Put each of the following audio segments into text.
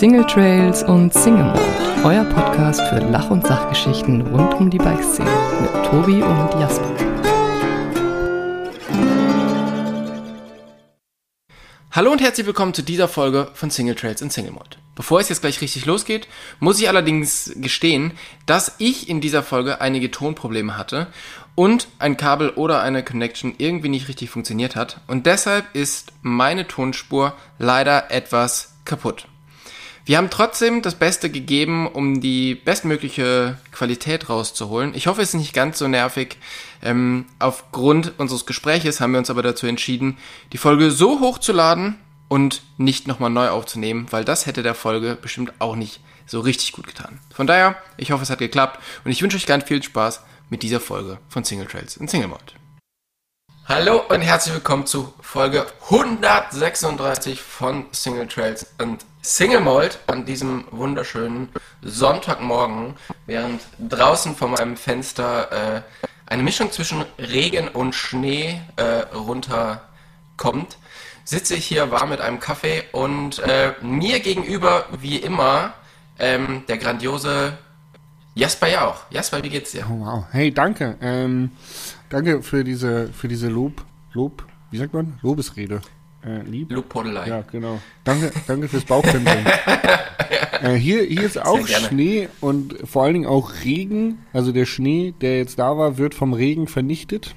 Single Trails und Single Mode, euer Podcast für Lach- und Sachgeschichten rund um die Bikeszene mit Tobi und Jasper. Hallo und herzlich willkommen zu dieser Folge von Single Trails und Single Mode. Bevor es jetzt gleich richtig losgeht, muss ich allerdings gestehen, dass ich in dieser Folge einige Tonprobleme hatte und ein Kabel oder eine Connection irgendwie nicht richtig funktioniert hat und deshalb ist meine Tonspur leider etwas kaputt. Wir haben trotzdem das Beste gegeben, um die bestmögliche Qualität rauszuholen. Ich hoffe, es ist nicht ganz so nervig. Ähm, aufgrund unseres Gespräches haben wir uns aber dazu entschieden, die Folge so hochzuladen und nicht nochmal neu aufzunehmen, weil das hätte der Folge bestimmt auch nicht so richtig gut getan. Von daher, ich hoffe, es hat geklappt und ich wünsche euch ganz viel Spaß mit dieser Folge von Single Trails und Single Mod. Hallo und herzlich willkommen zu Folge 136 von Single Trails und Single Mold an diesem wunderschönen Sonntagmorgen, während draußen vor meinem Fenster äh, eine Mischung zwischen Regen und Schnee äh, runterkommt, sitze ich hier warm mit einem Kaffee und äh, mir gegenüber, wie immer, ähm, der grandiose Jasper ja auch. Jasper, wie geht's dir? Oh, wow. Hey, danke. Ähm, danke für diese, für diese Lob, Lob, wie sagt man? Lobesrede. Äh, lieb. Lobpodelei. Ja, genau. Danke, danke fürs Bauchpinseln. äh, hier, hier ist auch Schnee und vor allen Dingen auch Regen. Also der Schnee, der jetzt da war, wird vom Regen vernichtet.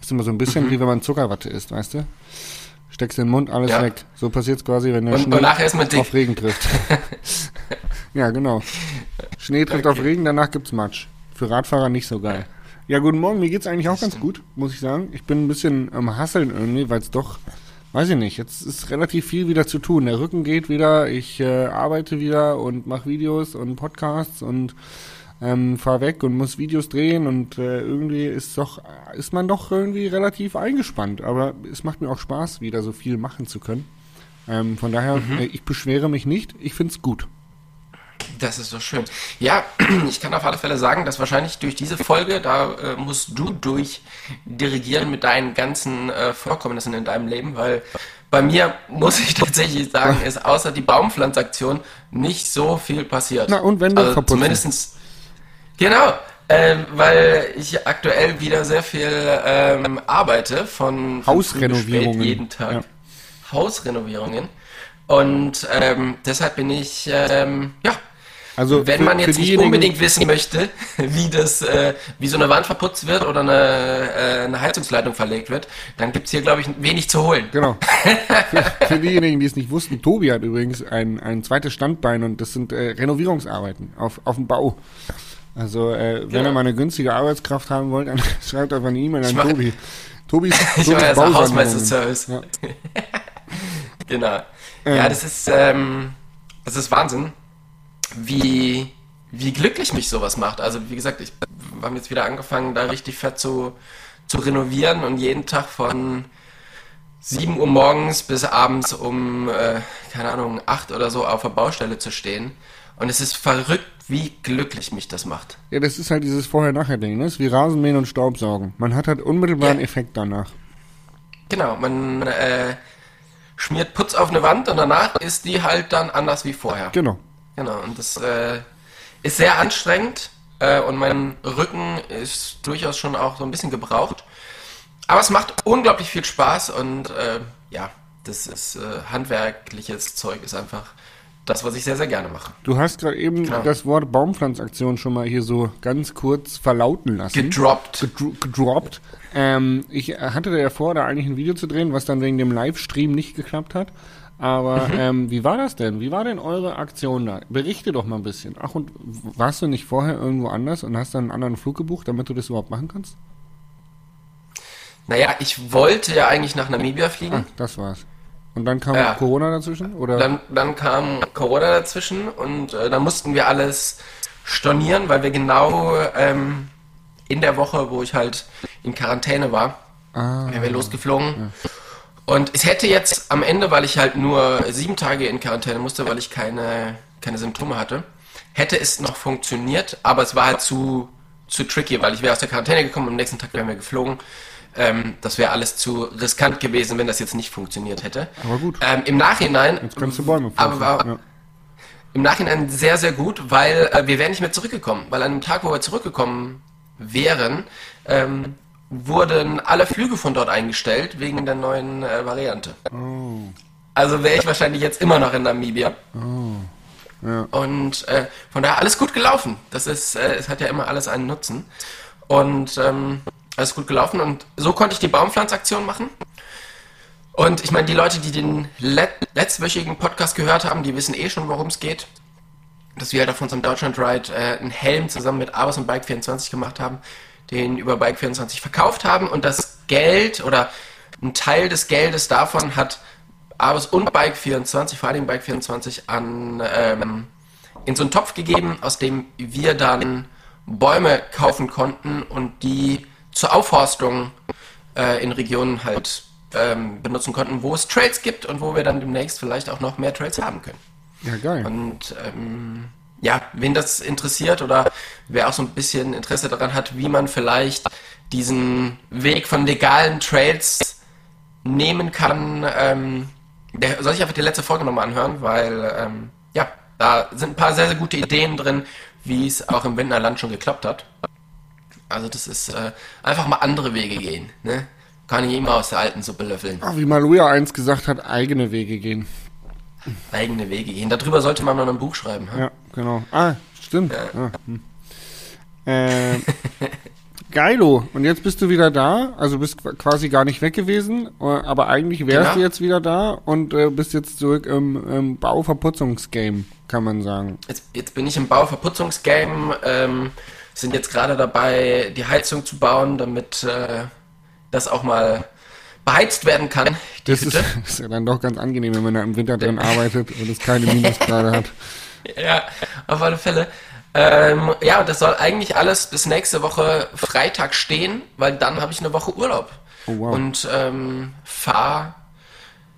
Ist immer so ein bisschen mhm. wie wenn man Zuckerwatte isst, weißt du? Steckst in den Mund, alles ja. weg. So passiert es quasi, wenn der und, Schnee und auf Regen trifft. ja, genau. Schnee trifft okay. auf Regen, danach gibt's Matsch. Für Radfahrer nicht so geil. Ja, guten Morgen, mir geht's eigentlich auch ganz gut, muss ich sagen. Ich bin ein bisschen am Hasseln irgendwie, weil es doch weiß ich nicht, jetzt ist relativ viel wieder zu tun. Der Rücken geht wieder, ich äh, arbeite wieder und mache Videos und Podcasts und ähm, fahr weg und muss Videos drehen und äh, irgendwie ist doch ist man doch irgendwie relativ eingespannt. Aber es macht mir auch Spaß, wieder so viel machen zu können. Ähm, von daher, mhm. äh, ich beschwere mich nicht, ich find's gut. Das ist so schön. Ja, ich kann auf alle Fälle sagen, dass wahrscheinlich durch diese Folge, da äh, musst du durch dirigieren mit deinen ganzen äh, Vorkommnissen in deinem Leben, weil bei mir, muss ich tatsächlich sagen, ist außer die Baumpflanzaktion nicht so viel passiert. Na, und wenn du also zumindestens Genau, äh, weil ich aktuell wieder sehr viel ähm, arbeite von, von Hausrenovierungen jeden Tag. Ja. Hausrenovierungen. Und ähm, deshalb bin ich ähm, ja also wenn für, man jetzt nicht unbedingt wissen möchte, wie das, äh, wie so eine Wand verputzt wird oder eine, äh, eine Heizungsleitung verlegt wird, dann gibt es hier, glaube ich, wenig zu holen. Genau. für, für, diejenigen, die es nicht wussten, Tobi hat übrigens ein, ein zweites Standbein und das sind äh, Renovierungsarbeiten auf, auf dem Bau. Also äh, genau. wenn ihr mal eine günstige Arbeitskraft haben wollt, dann schreibt einfach eine E-Mail an Tobi. Tobi ist Hausmeisterservice. Ja. genau. Ähm. Ja, das ist, ähm, das ist Wahnsinn wie, wie glücklich mich sowas macht. Also wie gesagt, ich habe jetzt wieder angefangen, da richtig fett zu, zu renovieren und jeden Tag von 7 Uhr morgens bis abends um, äh, keine Ahnung, 8 oder so auf der Baustelle zu stehen. Und es ist verrückt, wie glücklich mich das macht. Ja, das ist halt dieses Vorher-Nachher-Ding, ne? Das ist wie Rasenmähen und Staubsaugen. Man hat halt unmittelbaren ja. Effekt danach. Genau, man äh, schmiert Putz auf eine Wand und danach ist die halt dann anders wie vorher. Genau. Genau, und das äh, ist sehr anstrengend äh, und mein Rücken ist durchaus schon auch so ein bisschen gebraucht. Aber es macht unglaublich viel Spaß und äh, ja, das ist äh, handwerkliches Zeug, ist einfach das, was ich sehr, sehr gerne mache. Du hast gerade eben genau. das Wort Baumpflanzaktion schon mal hier so ganz kurz verlauten lassen. Gedroppt. Gedro gedroppt. Ähm, ich hatte ja vor, da eigentlich ein Video zu drehen, was dann wegen dem Livestream nicht geklappt hat. Aber mhm. ähm, wie war das denn? Wie war denn eure Aktion da? Berichte doch mal ein bisschen. Ach, und warst du nicht vorher irgendwo anders und hast dann einen anderen Flug gebucht, damit du das überhaupt machen kannst? Naja, ich wollte ja eigentlich nach Namibia fliegen. Ach, das war's. Und dann kam ja. Corona dazwischen? Oder? Dann, dann kam Corona dazwischen und äh, dann mussten wir alles stornieren, weil wir genau ähm, in der Woche, wo ich halt in Quarantäne war, ah, wären wir losgeflogen. Ja. Und es hätte jetzt am Ende, weil ich halt nur sieben Tage in Quarantäne musste, weil ich keine, keine Symptome hatte, hätte es noch funktioniert, aber es war halt zu, zu tricky, weil ich wäre aus der Quarantäne gekommen und am nächsten Tag wären wir geflogen. Ähm, das wäre alles zu riskant gewesen, wenn das jetzt nicht funktioniert hätte. Aber gut. Ähm, Im Nachhinein. Jetzt kannst du Bäume aber, ja. im Nachhinein sehr, sehr gut, weil äh, wir wären nicht mehr zurückgekommen. Weil an dem Tag, wo wir zurückgekommen wären, ähm, wurden alle Flüge von dort eingestellt wegen der neuen äh, Variante. Oh. Also wäre ich wahrscheinlich jetzt immer noch in Namibia. Oh. Ja. Und äh, von daher alles gut gelaufen. Das ist, äh, es hat ja immer alles einen Nutzen. Und ähm, alles gut gelaufen. Und so konnte ich die Baumpflanzaktion machen. Und ich meine, die Leute, die den let letztwöchigen Podcast gehört haben, die wissen eh schon, worum es geht. Dass wir halt auf unserem Deutschland Ride äh, einen Helm zusammen mit Abos und Bike24 gemacht haben, den über Bike24 verkauft haben und das Geld oder ein Teil des Geldes davon hat Abos und Bike24, vor allem Bike24, an, ähm, in so einen Topf gegeben, aus dem wir dann Bäume kaufen konnten und die zur Aufforstung äh, in Regionen halt ähm, benutzen konnten, wo es Trails gibt und wo wir dann demnächst vielleicht auch noch mehr Trails haben können. Ja, geil. Und ähm, ja, wen das interessiert oder wer auch so ein bisschen Interesse daran hat, wie man vielleicht diesen Weg von legalen Trails nehmen kann, ähm, der soll sich einfach die letzte Folge nochmal anhören, weil ähm, ja, da sind ein paar sehr, sehr gute Ideen drin, wie es auch im Winterland schon geklappt hat. Also das ist äh, einfach mal andere Wege gehen. Ne? Kann ich immer aus der alten Suppe löffeln. Ach, wie Maluja eins gesagt hat, eigene Wege gehen. Eigene Wege gehen. Darüber sollte man mal ein Buch schreiben. Ja, ja genau. Ah, stimmt. Ja. Ah, hm. äh, Geilo. Und jetzt bist du wieder da. Also bist quasi gar nicht weg gewesen. Äh, aber eigentlich wärst genau. du jetzt wieder da und äh, bist jetzt zurück im, im Bauverputzungsgame, kann man sagen. Jetzt, jetzt bin ich im Bauverputzungsgame. Ähm, sind jetzt gerade dabei, die Heizung zu bauen, damit äh, das auch mal beheizt werden kann. Das ist, ist, ja dann doch ganz angenehm, wenn man da im Winter drin arbeitet und es keine Minusgrade hat. Ja, auf alle Fälle. Ähm, ja, das soll eigentlich alles bis nächste Woche Freitag stehen, weil dann habe ich eine Woche Urlaub. Oh, wow. Und ähm, fahre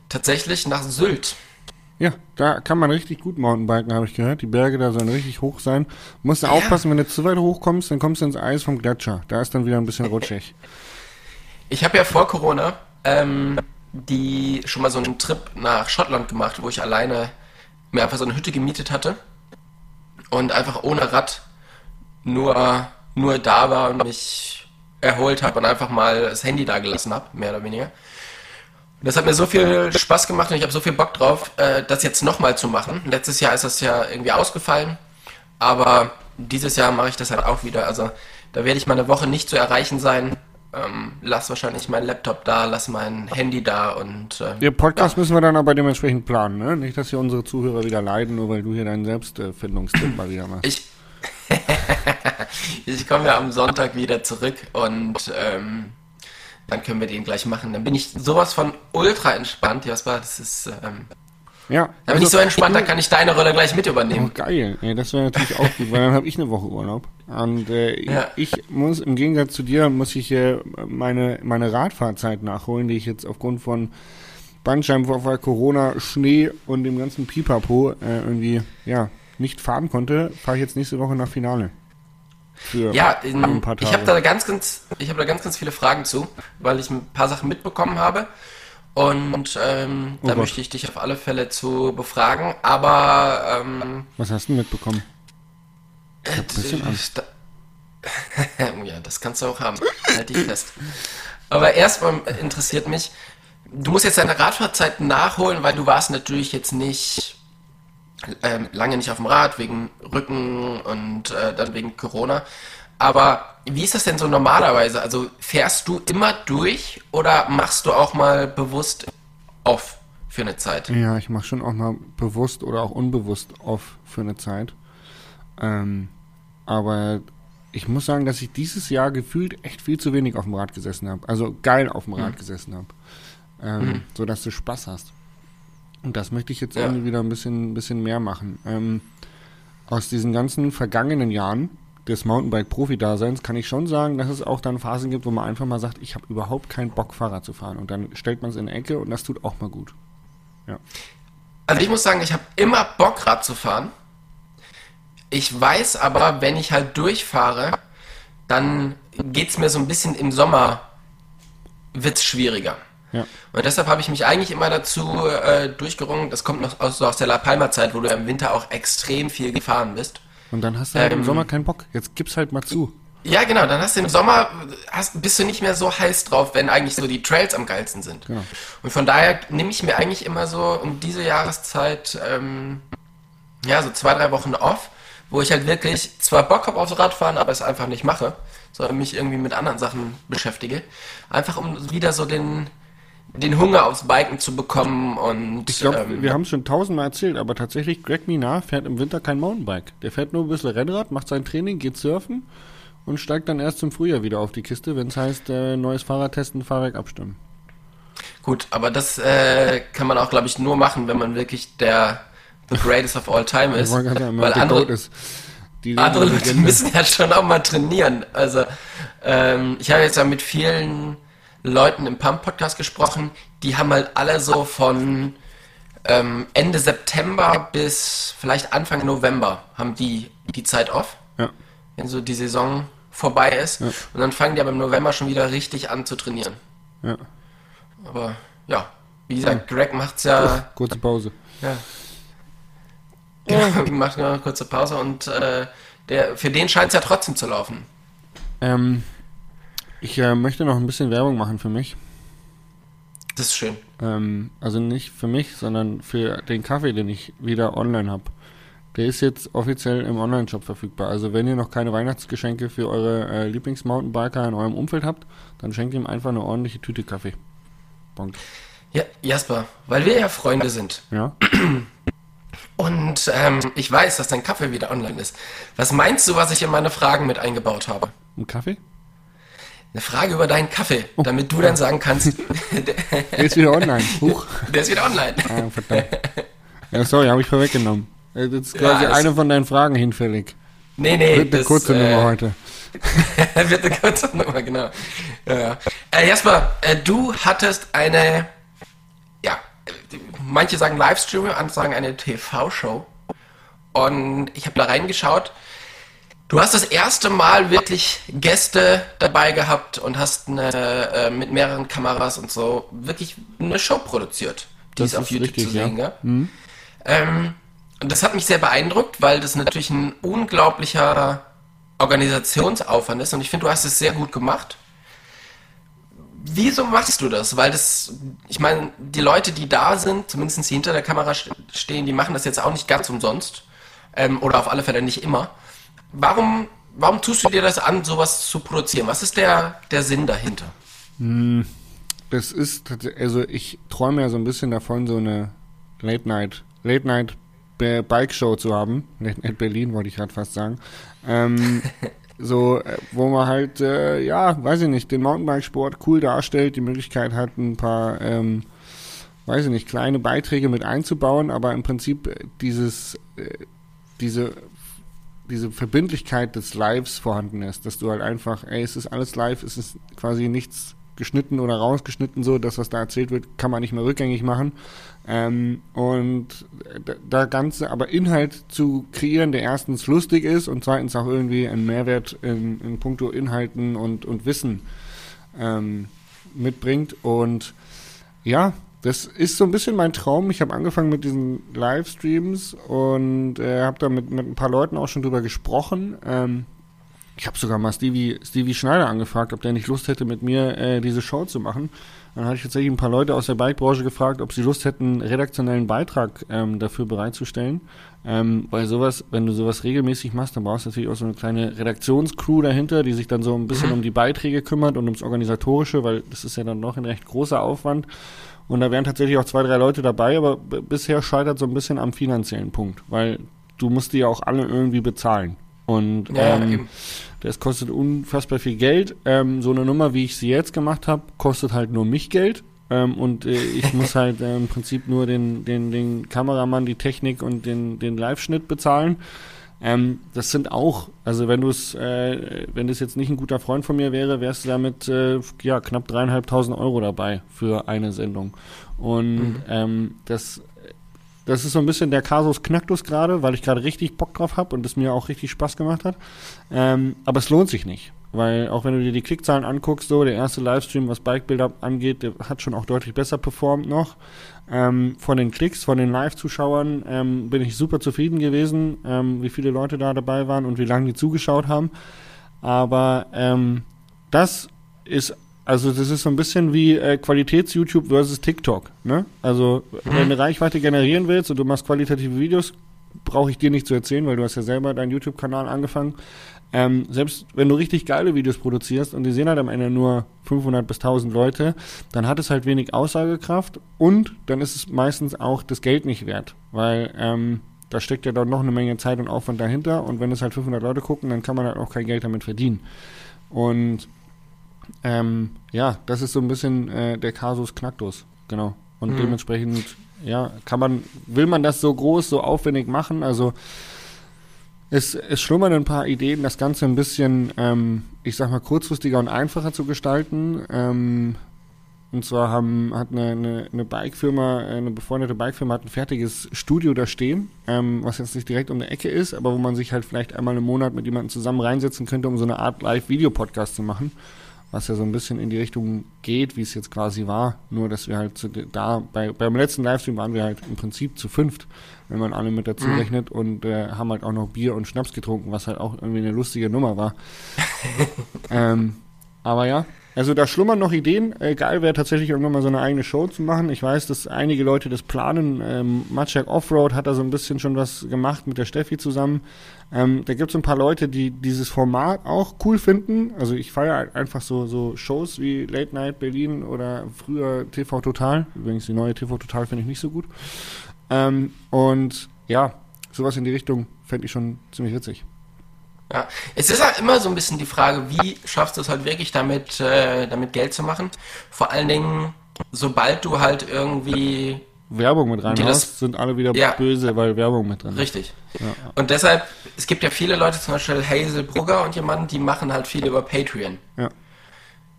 tatsächlich nach Sylt. Ja, da kann man richtig gut Mountainbiken, habe ich gehört. Die Berge da sollen richtig hoch sein. Musst du ja. aufpassen, wenn du zu weit hoch kommst, dann kommst du ins Eis vom Gletscher. Da ist dann wieder ein bisschen rutschig. Ich habe ja vor Corona ähm, die schon mal so einen Trip nach Schottland gemacht, wo ich alleine mir einfach so eine Hütte gemietet hatte und einfach ohne Rad nur, nur da war und mich erholt habe und einfach mal das Handy da gelassen habe, mehr oder weniger. Und das hat mir so viel Spaß gemacht und ich habe so viel Bock drauf, äh, das jetzt nochmal zu machen. Letztes Jahr ist das ja irgendwie ausgefallen, aber dieses Jahr mache ich das halt auch wieder. Also da werde ich mal eine Woche nicht zu erreichen sein ähm, lass wahrscheinlich meinen Laptop da, lass mein Handy da und. Äh, Ihr Podcast ja. müssen wir dann aber dementsprechend planen, ne? Nicht, dass hier unsere Zuhörer wieder leiden, nur weil du hier deinen Selbstfindungstipp mal wieder machst. Ich, ich komme ja am Sonntag wieder zurück und ähm, dann können wir den gleich machen. Dann bin ich sowas von ultra entspannt, Jasper. Das ist. Ähm, ja. Da bin also, ich so entspannt, dann kann ich deine Rolle gleich mit übernehmen. Oh, geil. Ja, das wäre natürlich auch gut, weil dann habe ich eine Woche Urlaub. Und äh, ja. ich muss, im Gegensatz zu dir, muss ich äh, meine, meine Radfahrzeit nachholen, die ich jetzt aufgrund von Bandscheibenvorfall, Corona, Schnee und dem ganzen Pipapo äh, irgendwie, ja, nicht fahren konnte, fahre ich jetzt nächste Woche nach Finale. ja, in, ich habe da ganz, ganz, ich habe da ganz, ganz viele Fragen zu, weil ich ein paar Sachen mitbekommen habe. Und ähm, oh da Gott. möchte ich dich auf alle Fälle zu befragen. Aber ähm, was hast du mitbekommen? Ich hab ein bisschen Angst. ja, das kannst du auch haben. halt dich fest. Aber erstmal interessiert mich, du musst jetzt deine Radfahrzeit nachholen, weil du warst natürlich jetzt nicht ähm, lange nicht auf dem Rad wegen Rücken und äh, dann wegen Corona. Aber wie ist das denn so normalerweise? Also fährst du immer durch oder machst du auch mal bewusst off für eine Zeit? Ja, ich mache schon auch mal bewusst oder auch unbewusst off für eine Zeit. Ähm, aber ich muss sagen, dass ich dieses Jahr gefühlt echt viel zu wenig auf dem Rad gesessen habe. Also geil auf dem Rad mhm. gesessen habe. Ähm, mhm. So dass du Spaß hast. Und das möchte ich jetzt ja. irgendwie wieder ein bisschen, bisschen mehr machen. Ähm, aus diesen ganzen vergangenen Jahren des Mountainbike-Profi-Daseins kann ich schon sagen, dass es auch dann Phasen gibt, wo man einfach mal sagt, ich habe überhaupt keinen Bock, Fahrrad zu fahren. Und dann stellt man es in die Ecke und das tut auch mal gut. Ja. Also ich muss sagen, ich habe immer Bock, Rad zu fahren. Ich weiß aber, wenn ich halt durchfahre, dann geht es mir so ein bisschen im Sommer, wird es schwieriger. Ja. Und deshalb habe ich mich eigentlich immer dazu äh, durchgerungen, das kommt noch aus, so aus der La Palma-Zeit, wo du im Winter auch extrem viel gefahren bist. Und dann hast du halt ähm, im Sommer keinen Bock. Jetzt gib's halt mal zu. Ja, genau. Dann hast du im Sommer, hast, bist du nicht mehr so heiß drauf, wenn eigentlich so die Trails am geilsten sind. Genau. Und von daher nehme ich mir eigentlich immer so um diese Jahreszeit, ähm, ja, so zwei, drei Wochen off, wo ich halt wirklich zwar Bock habe aufs Radfahren, aber es einfach nicht mache, sondern mich irgendwie mit anderen Sachen beschäftige. Einfach um wieder so den, den Hunger aufs Biken zu bekommen und. Ich glaube, ähm, wir haben es schon tausendmal erzählt, aber tatsächlich, Greg Minar fährt im Winter kein Mountainbike. Der fährt nur ein bisschen Rennrad, macht sein Training, geht surfen und steigt dann erst im Frühjahr wieder auf die Kiste, wenn es heißt, äh, neues Fahrrad testen, Fahrwerk abstimmen. Gut, aber das äh, kann man auch, glaube ich, nur machen, wenn man wirklich der the greatest of all time ist. Sagen, weil andere, ist. Die andere Leute müssen ja schon auch mal trainieren. Also ähm, ich habe jetzt ja mit vielen Leuten im Pump-Podcast gesprochen, die haben halt alle so von ähm, Ende September bis vielleicht Anfang November haben die die Zeit off. Ja wenn so die Saison vorbei ist. Ja. Und dann fangen die aber im November schon wieder richtig an zu trainieren. Ja. Aber ja, wie gesagt, Greg macht's ja. Kurze Pause. Ja. Genau, macht eine kurze Pause und äh, der, für den scheint es ja trotzdem zu laufen. Ähm, ich äh, möchte noch ein bisschen Werbung machen für mich. Das ist schön. Ähm, also nicht für mich, sondern für den Kaffee, den ich wieder online habe. Der ist jetzt offiziell im Online-Shop verfügbar. Also wenn ihr noch keine Weihnachtsgeschenke für eure äh, Lieblings-Mountainbiker in eurem Umfeld habt, dann schenkt ihm einfach eine ordentliche Tüte Kaffee. Bonk. Ja, Jasper, weil wir ja Freunde sind. Ja. Und ähm, ich weiß, dass dein Kaffee wieder online ist. Was meinst du, was ich in meine Fragen mit eingebaut habe? Ein Kaffee? Eine Frage über deinen Kaffee, oh, damit du ja. dann sagen kannst. der ist wieder online. Huch. Der ist wieder online. Ah, verdammt. Ja, sorry, habe ich vorweggenommen. Das ist quasi ja, eine von deinen Fragen hinfällig. Nee, nee. Wird eine kurze äh, Nummer heute. wird eine kurze Nummer, genau. Ja, ja. Äh, Jasper, äh, du hattest eine, ja, manche sagen Livestream, andere sagen eine TV-Show. Und ich habe da reingeschaut. Du hast das erste Mal wirklich Gäste dabei gehabt und hast eine, äh, mit mehreren Kameras und so wirklich eine Show produziert. Die das ist auf YouTube richtig, zu sehen, ja. Mhm. Ähm, und das hat mich sehr beeindruckt, weil das natürlich ein unglaublicher Organisationsaufwand ist und ich finde, du hast es sehr gut gemacht. Wieso machst du das? Weil das, ich meine, die Leute, die da sind, zumindest die hinter der Kamera stehen, die machen das jetzt auch nicht ganz umsonst. Ähm, oder auf alle Fälle nicht immer. Warum, warum tust du dir das an, sowas zu produzieren? Was ist der, der Sinn dahinter? Hm, das ist, also ich träume ja so ein bisschen davon, so eine Late Night, Late Night Bike-Show zu haben. Nicht, nicht Berlin, wollte ich gerade fast sagen. Ähm, so, äh, wo man halt, äh, ja, weiß ich nicht, den Mountainbikesport cool darstellt, die Möglichkeit hat, ein paar, ähm, weiß ich nicht, kleine Beiträge mit einzubauen, aber im Prinzip äh, dieses, äh, diese, diese Verbindlichkeit des Lives vorhanden ist, dass du halt einfach, ey, es ist alles live, es ist quasi nichts geschnitten oder rausgeschnitten, so, dass was da erzählt wird, kann man nicht mehr rückgängig machen. Ähm, und da Ganze, aber Inhalt zu kreieren, der erstens lustig ist und zweitens auch irgendwie einen Mehrwert in, in puncto Inhalten und, und Wissen ähm, mitbringt. Und ja, das ist so ein bisschen mein Traum. Ich habe angefangen mit diesen Livestreams und äh, habe da mit, mit ein paar Leuten auch schon drüber gesprochen. Ähm, ich habe sogar mal Stevie, Stevie Schneider angefragt, ob der nicht Lust hätte, mit mir äh, diese Show zu machen. Dann hatte ich tatsächlich ein paar Leute aus der Bikebranche gefragt, ob sie Lust hätten, einen redaktionellen Beitrag ähm, dafür bereitzustellen. Ähm, weil sowas, wenn du sowas regelmäßig machst, dann brauchst du natürlich auch so eine kleine Redaktionscrew dahinter, die sich dann so ein bisschen mhm. um die Beiträge kümmert und ums Organisatorische, weil das ist ja dann noch ein recht großer Aufwand. Und da wären tatsächlich auch zwei, drei Leute dabei, aber bisher scheitert so ein bisschen am finanziellen Punkt, weil du musst die ja auch alle irgendwie bezahlen. Und ja, ähm, das kostet unfassbar viel Geld. Ähm, so eine Nummer, wie ich sie jetzt gemacht habe, kostet halt nur mich Geld. Ähm, und äh, ich muss halt äh, im Prinzip nur den, den, den Kameramann, die Technik und den, den Live-Schnitt bezahlen. Ähm, das sind auch, also wenn du es, äh, wenn das jetzt nicht ein guter Freund von mir wäre, wärst du damit äh, ja knapp dreieinhalbtausend Euro dabei für eine Sendung. Und mhm. ähm, das das ist so ein bisschen der Kasus Knacktus gerade, weil ich gerade richtig Bock drauf habe und es mir auch richtig Spaß gemacht hat. Ähm, aber es lohnt sich nicht. Weil auch wenn du dir die Klickzahlen anguckst, so der erste Livestream, was Bikebilder angeht, der hat schon auch deutlich besser performt noch. Ähm, von den Klicks, von den Live-Zuschauern ähm, bin ich super zufrieden gewesen, ähm, wie viele Leute da dabei waren und wie lange die zugeschaut haben. Aber ähm, das ist also das ist so ein bisschen wie äh, Qualitäts-YouTube versus TikTok. Ne? Also mhm. wenn du Reichweite generieren willst und du machst qualitative Videos, brauche ich dir nicht zu erzählen, weil du hast ja selber deinen YouTube-Kanal angefangen. Ähm, selbst wenn du richtig geile Videos produzierst und die sehen halt am Ende nur 500 bis 1000 Leute, dann hat es halt wenig Aussagekraft und dann ist es meistens auch das Geld nicht wert, weil ähm, da steckt ja dann noch eine Menge Zeit und Aufwand dahinter und wenn es halt 500 Leute gucken, dann kann man halt auch kein Geld damit verdienen. Und ähm, ja, das ist so ein bisschen äh, der Kasus Knacktus, genau. Und mhm. dementsprechend, ja, kann man, will man das so groß, so aufwendig machen? Also es, es schlummern ein paar Ideen, das Ganze ein bisschen, ähm, ich sag mal, kurzfristiger und einfacher zu gestalten. Ähm, und zwar haben, hat eine, eine, eine Bike-Firma, eine befreundete Bike-Firma hat ein fertiges Studio da stehen, ähm, was jetzt nicht direkt um die Ecke ist, aber wo man sich halt vielleicht einmal im Monat mit jemandem zusammen reinsetzen könnte, um so eine Art Live-Video-Podcast zu machen was ja so ein bisschen in die Richtung geht, wie es jetzt quasi war. Nur, dass wir halt da, bei, beim letzten Livestream waren wir halt im Prinzip zu fünft, wenn man alle mit dazu mhm. rechnet und äh, haben halt auch noch Bier und Schnaps getrunken, was halt auch irgendwie eine lustige Nummer war. ähm, aber ja, also da schlummern noch Ideen. Äh, geil wäre tatsächlich irgendwann mal so eine eigene Show zu machen. Ich weiß, dass einige Leute das planen. Ähm, Matschak Offroad hat da so ein bisschen schon was gemacht mit der Steffi zusammen. Ähm, da gibt es ein paar Leute, die dieses Format auch cool finden. Also ich feiere einfach so, so Shows wie Late Night Berlin oder früher TV Total. Übrigens die neue TV Total finde ich nicht so gut. Ähm, und ja, sowas in die Richtung fände ich schon ziemlich witzig. Ja, es ist halt immer so ein bisschen die Frage, wie schaffst du es halt wirklich damit, äh, damit Geld zu machen? Vor allen Dingen, sobald du halt irgendwie Werbung mit reinhaust, sind alle wieder ja, böse, weil Werbung mit drin ist. Richtig. Ja. Und deshalb, es gibt ja viele Leute, zum Beispiel Hazel Brugger und jemanden, die machen halt viel über Patreon. Ja.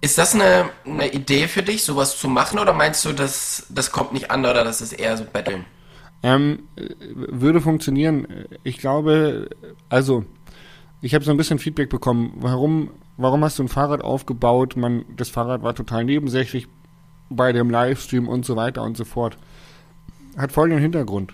Ist das eine, eine Idee für dich, sowas zu machen, oder meinst du, dass das kommt nicht an oder das ist eher so Betteln? Ähm, würde funktionieren. Ich glaube, also ich habe so ein bisschen Feedback bekommen. Warum, warum hast du ein Fahrrad aufgebaut? Man, das Fahrrad war total nebensächlich bei dem Livestream und so weiter und so fort. Hat folgenden Hintergrund.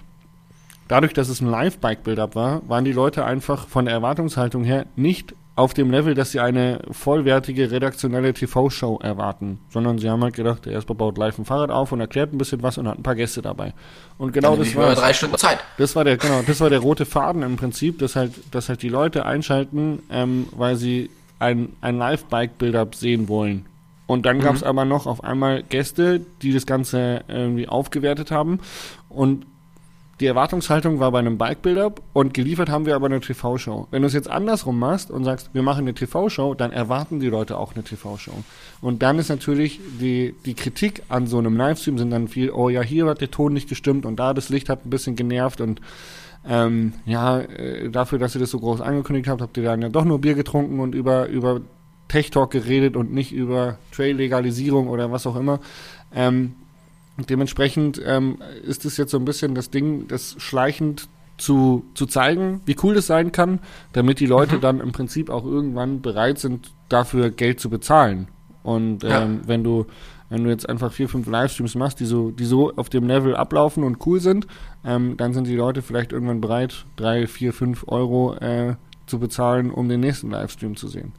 Dadurch, dass es ein Live-Bike-Build-Up war, waren die Leute einfach von der Erwartungshaltung her nicht auf dem Level, dass sie eine vollwertige redaktionelle TV-Show erwarten, sondern sie haben halt gedacht, der erstmal baut live ein Fahrrad auf und erklärt ein bisschen was und hat ein paar Gäste dabei. Und genau Dann das war drei Stunden Zeit. Das war der genau, das war der rote Faden im Prinzip, dass halt, dass halt die Leute einschalten, ähm, weil sie ein ein Live-Bike-Build-up sehen wollen. Und dann mhm. gab es aber noch auf einmal Gäste, die das Ganze irgendwie aufgewertet haben und die Erwartungshaltung war bei einem Bike-Build-Up und geliefert haben wir aber eine TV-Show. Wenn du es jetzt andersrum machst und sagst, wir machen eine TV-Show, dann erwarten die Leute auch eine TV-Show. Und dann ist natürlich die, die Kritik an so einem Livestream sind dann viel, oh ja, hier hat der Ton nicht gestimmt und da das Licht hat ein bisschen genervt und ähm, ja, äh, dafür, dass ihr das so groß angekündigt habt, habt ihr dann ja doch nur Bier getrunken und über, über Tech Talk geredet und nicht über Trail-Legalisierung oder was auch immer. Ähm, Dementsprechend ähm, ist es jetzt so ein bisschen das Ding, das schleichend zu, zu zeigen, wie cool das sein kann, damit die Leute mhm. dann im Prinzip auch irgendwann bereit sind, dafür Geld zu bezahlen. Und ähm, ja. wenn du wenn du jetzt einfach vier, fünf Livestreams machst, die so, die so auf dem Level ablaufen und cool sind, ähm, dann sind die Leute vielleicht irgendwann bereit, drei, vier, fünf Euro äh, zu bezahlen, um den nächsten Livestream zu sehen.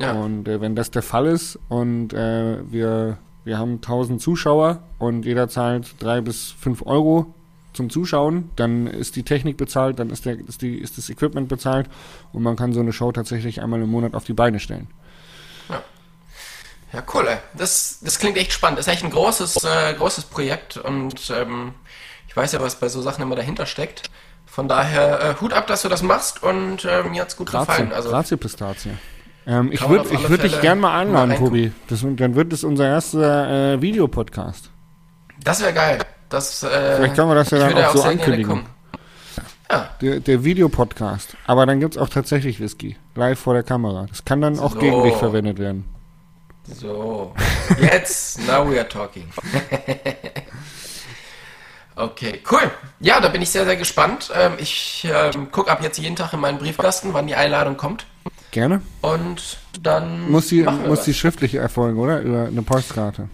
Ja. Und äh, wenn das der Fall ist und äh, wir wir haben 1000 Zuschauer und jeder zahlt drei bis fünf Euro zum Zuschauen, dann ist die Technik bezahlt, dann ist, der, ist, die, ist das Equipment bezahlt und man kann so eine Show tatsächlich einmal im Monat auf die Beine stellen. Ja, ja cool. Ey. Das, das klingt echt spannend. Das ist echt ein großes, äh, großes Projekt und ähm, ich weiß ja, was bei so Sachen immer dahinter steckt. Von daher äh, Hut ab, dass du das machst und äh, mir hat es gut Grazie, gefallen. Also, Grazie Pistazie. Ähm, ich würde würd dich gerne mal einladen, Tobi. Das, dann wird es unser erster äh, Videopodcast. Das wäre geil. Das, äh, Vielleicht können wir das ja dann auch so ankündigen. Ja. Der, der Videopodcast. Aber dann gibt es auch tatsächlich Whisky. Live vor der Kamera. Das kann dann auch so. gegen dich verwendet werden. So. Jetzt, now we are talking. okay, cool. Ja, da bin ich sehr, sehr gespannt. Ähm, ich ähm, gucke ab jetzt jeden Tag in meinen Briefkasten, wann die Einladung kommt. Gerne. Und dann. Muss die, muss was. die schriftlich erfolgen, oder? Über eine Postkarte.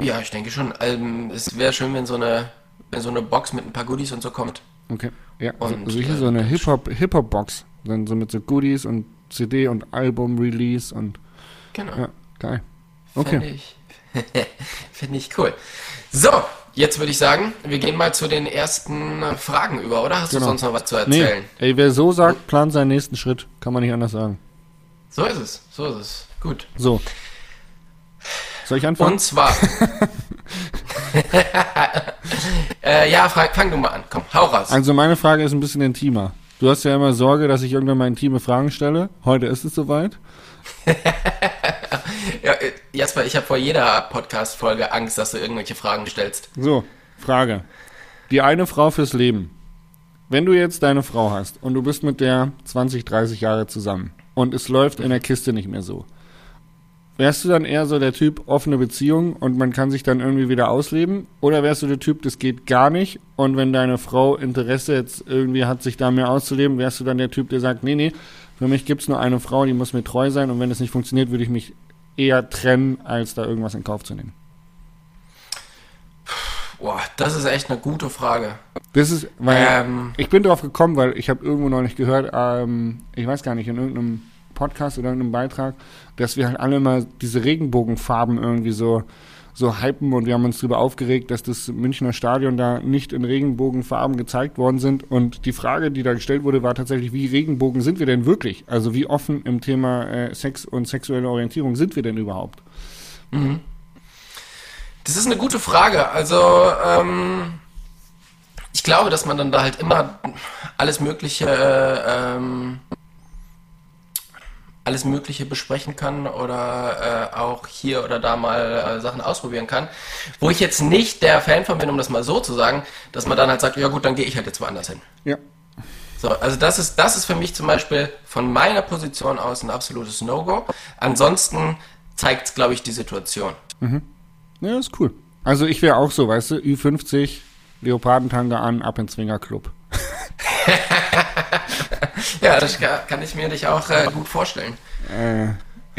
Ja, ich denke schon. Ähm, es wäre schön, wenn so eine, wenn so eine Box mit ein paar Goodies und so kommt. Okay. Ja, Und, so, so, hier äh, so eine Hip-Hop, Hip-Hop-Box. Dann so mit so Goodies und CD und Album-Release und Genau. ja, geil. Finde Okay. ich, Finde ich cool. So, jetzt würde ich sagen, wir gehen mal zu den ersten Fragen über, oder? Hast Genau. du sonst noch was zu Nee, erzählen? ey, wer so sagt, plant seinen nächsten Schritt. Kann man nicht anders sagen. So ist es, so ist es. Gut. So. Soll ich anfangen? Und zwar. äh, ja, fang, fang du mal an. Komm, hau raus. Also meine Frage ist ein bisschen intimer. Du hast ja immer Sorge, dass ich irgendwann mal intime Fragen stelle. Heute ist es soweit. Ja, äh, Jasper, ich habe vor jeder Podcast-Folge Angst, dass du irgendwelche Fragen stellst. So, Frage. Die eine Frau fürs Leben. Wenn du jetzt deine Frau hast und du bist mit der 20, 30 Jahre zusammen und es läuft in der Kiste nicht mehr so, wärst du dann eher so der Typ offene Beziehung und man kann sich dann irgendwie wieder ausleben? Oder wärst du der Typ, das geht gar nicht und wenn deine Frau Interesse jetzt irgendwie hat, sich da mehr auszuleben, wärst du dann der Typ, der sagt, nee, nee, für mich gibt's nur eine Frau, die muss mir treu sein und wenn das nicht funktioniert, würde ich mich eher trennen, als da irgendwas in Kauf zu nehmen? Boah, das ist echt eine gute Frage. Das ist, weil Ähm. ich bin drauf gekommen, weil ich habe irgendwo neulich gehört, ähm, ich weiß gar nicht, in irgendeinem Podcast oder irgendeinem Beitrag, dass wir halt alle mal diese Regenbogenfarben irgendwie so so hypen und wir haben uns darüber aufgeregt, dass das Münchner Stadion da nicht in Regenbogenfarben gezeigt worden sind und die Frage, die da gestellt wurde, war tatsächlich, wie Regenbogen sind wir denn wirklich? Also wie offen im Thema äh, Sex und sexuelle Orientierung sind wir denn überhaupt? Das ist eine gute Frage. Also, ähm, ich glaube, dass man dann da halt immer alles Mögliche, ähm, alles Mögliche besprechen kann oder äh, auch hier oder da mal äh, Sachen ausprobieren kann. Wo ich jetzt nicht der Fan von bin, um das mal so zu sagen, dass man dann halt sagt, ja gut, dann gehe ich halt jetzt woanders hin. Ja, So, also das ist, das ist für mich zum Beispiel von meiner Position aus ein absolutes No-Go. Ansonsten zeigt es, glaube ich, die Situation. ja, ist cool. Also ich wäre auch so, weißt du, Ü50, Leopardentanga an, ab ins Swingerclub. Ja, das kann, ich mir dich auch äh, gut vorstellen. Äh,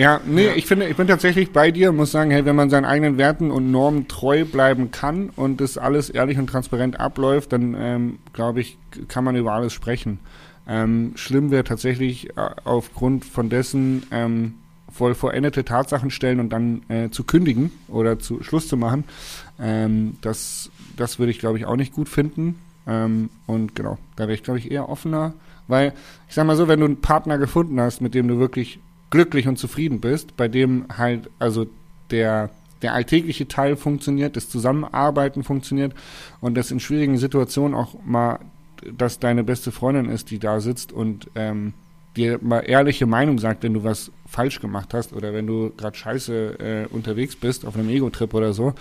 ja, nee, ich finde, ich bin tatsächlich bei dir, muss sagen, hey, wenn man seinen eigenen Werten und Normen treu bleiben kann und das alles ehrlich und transparent abläuft, dann ähm, glaube ich, kann man über alles sprechen. Ähm, schlimm wäre tatsächlich äh, aufgrund von dessen ähm, voll vollendete Tatsachen stellen und dann äh, zu kündigen oder zu Schluss zu machen. Ähm, das, das würde ich, glaube ich, auch nicht gut finden. Ähm, und genau, da wäre ich, glaube ich, eher offener, weil ich sag mal so, wenn du einen Partner gefunden hast, mit dem du wirklich glücklich und zufrieden bist, bei dem halt also der der alltägliche Teil funktioniert, das Zusammenarbeiten funktioniert und das in schwierigen Situationen auch mal, dass deine beste Freundin ist, die da sitzt und ähm, dir mal ehrliche Meinung sagt, wenn du was falsch gemacht hast oder wenn du gerade scheiße äh, unterwegs bist auf einem Ego-Trip oder so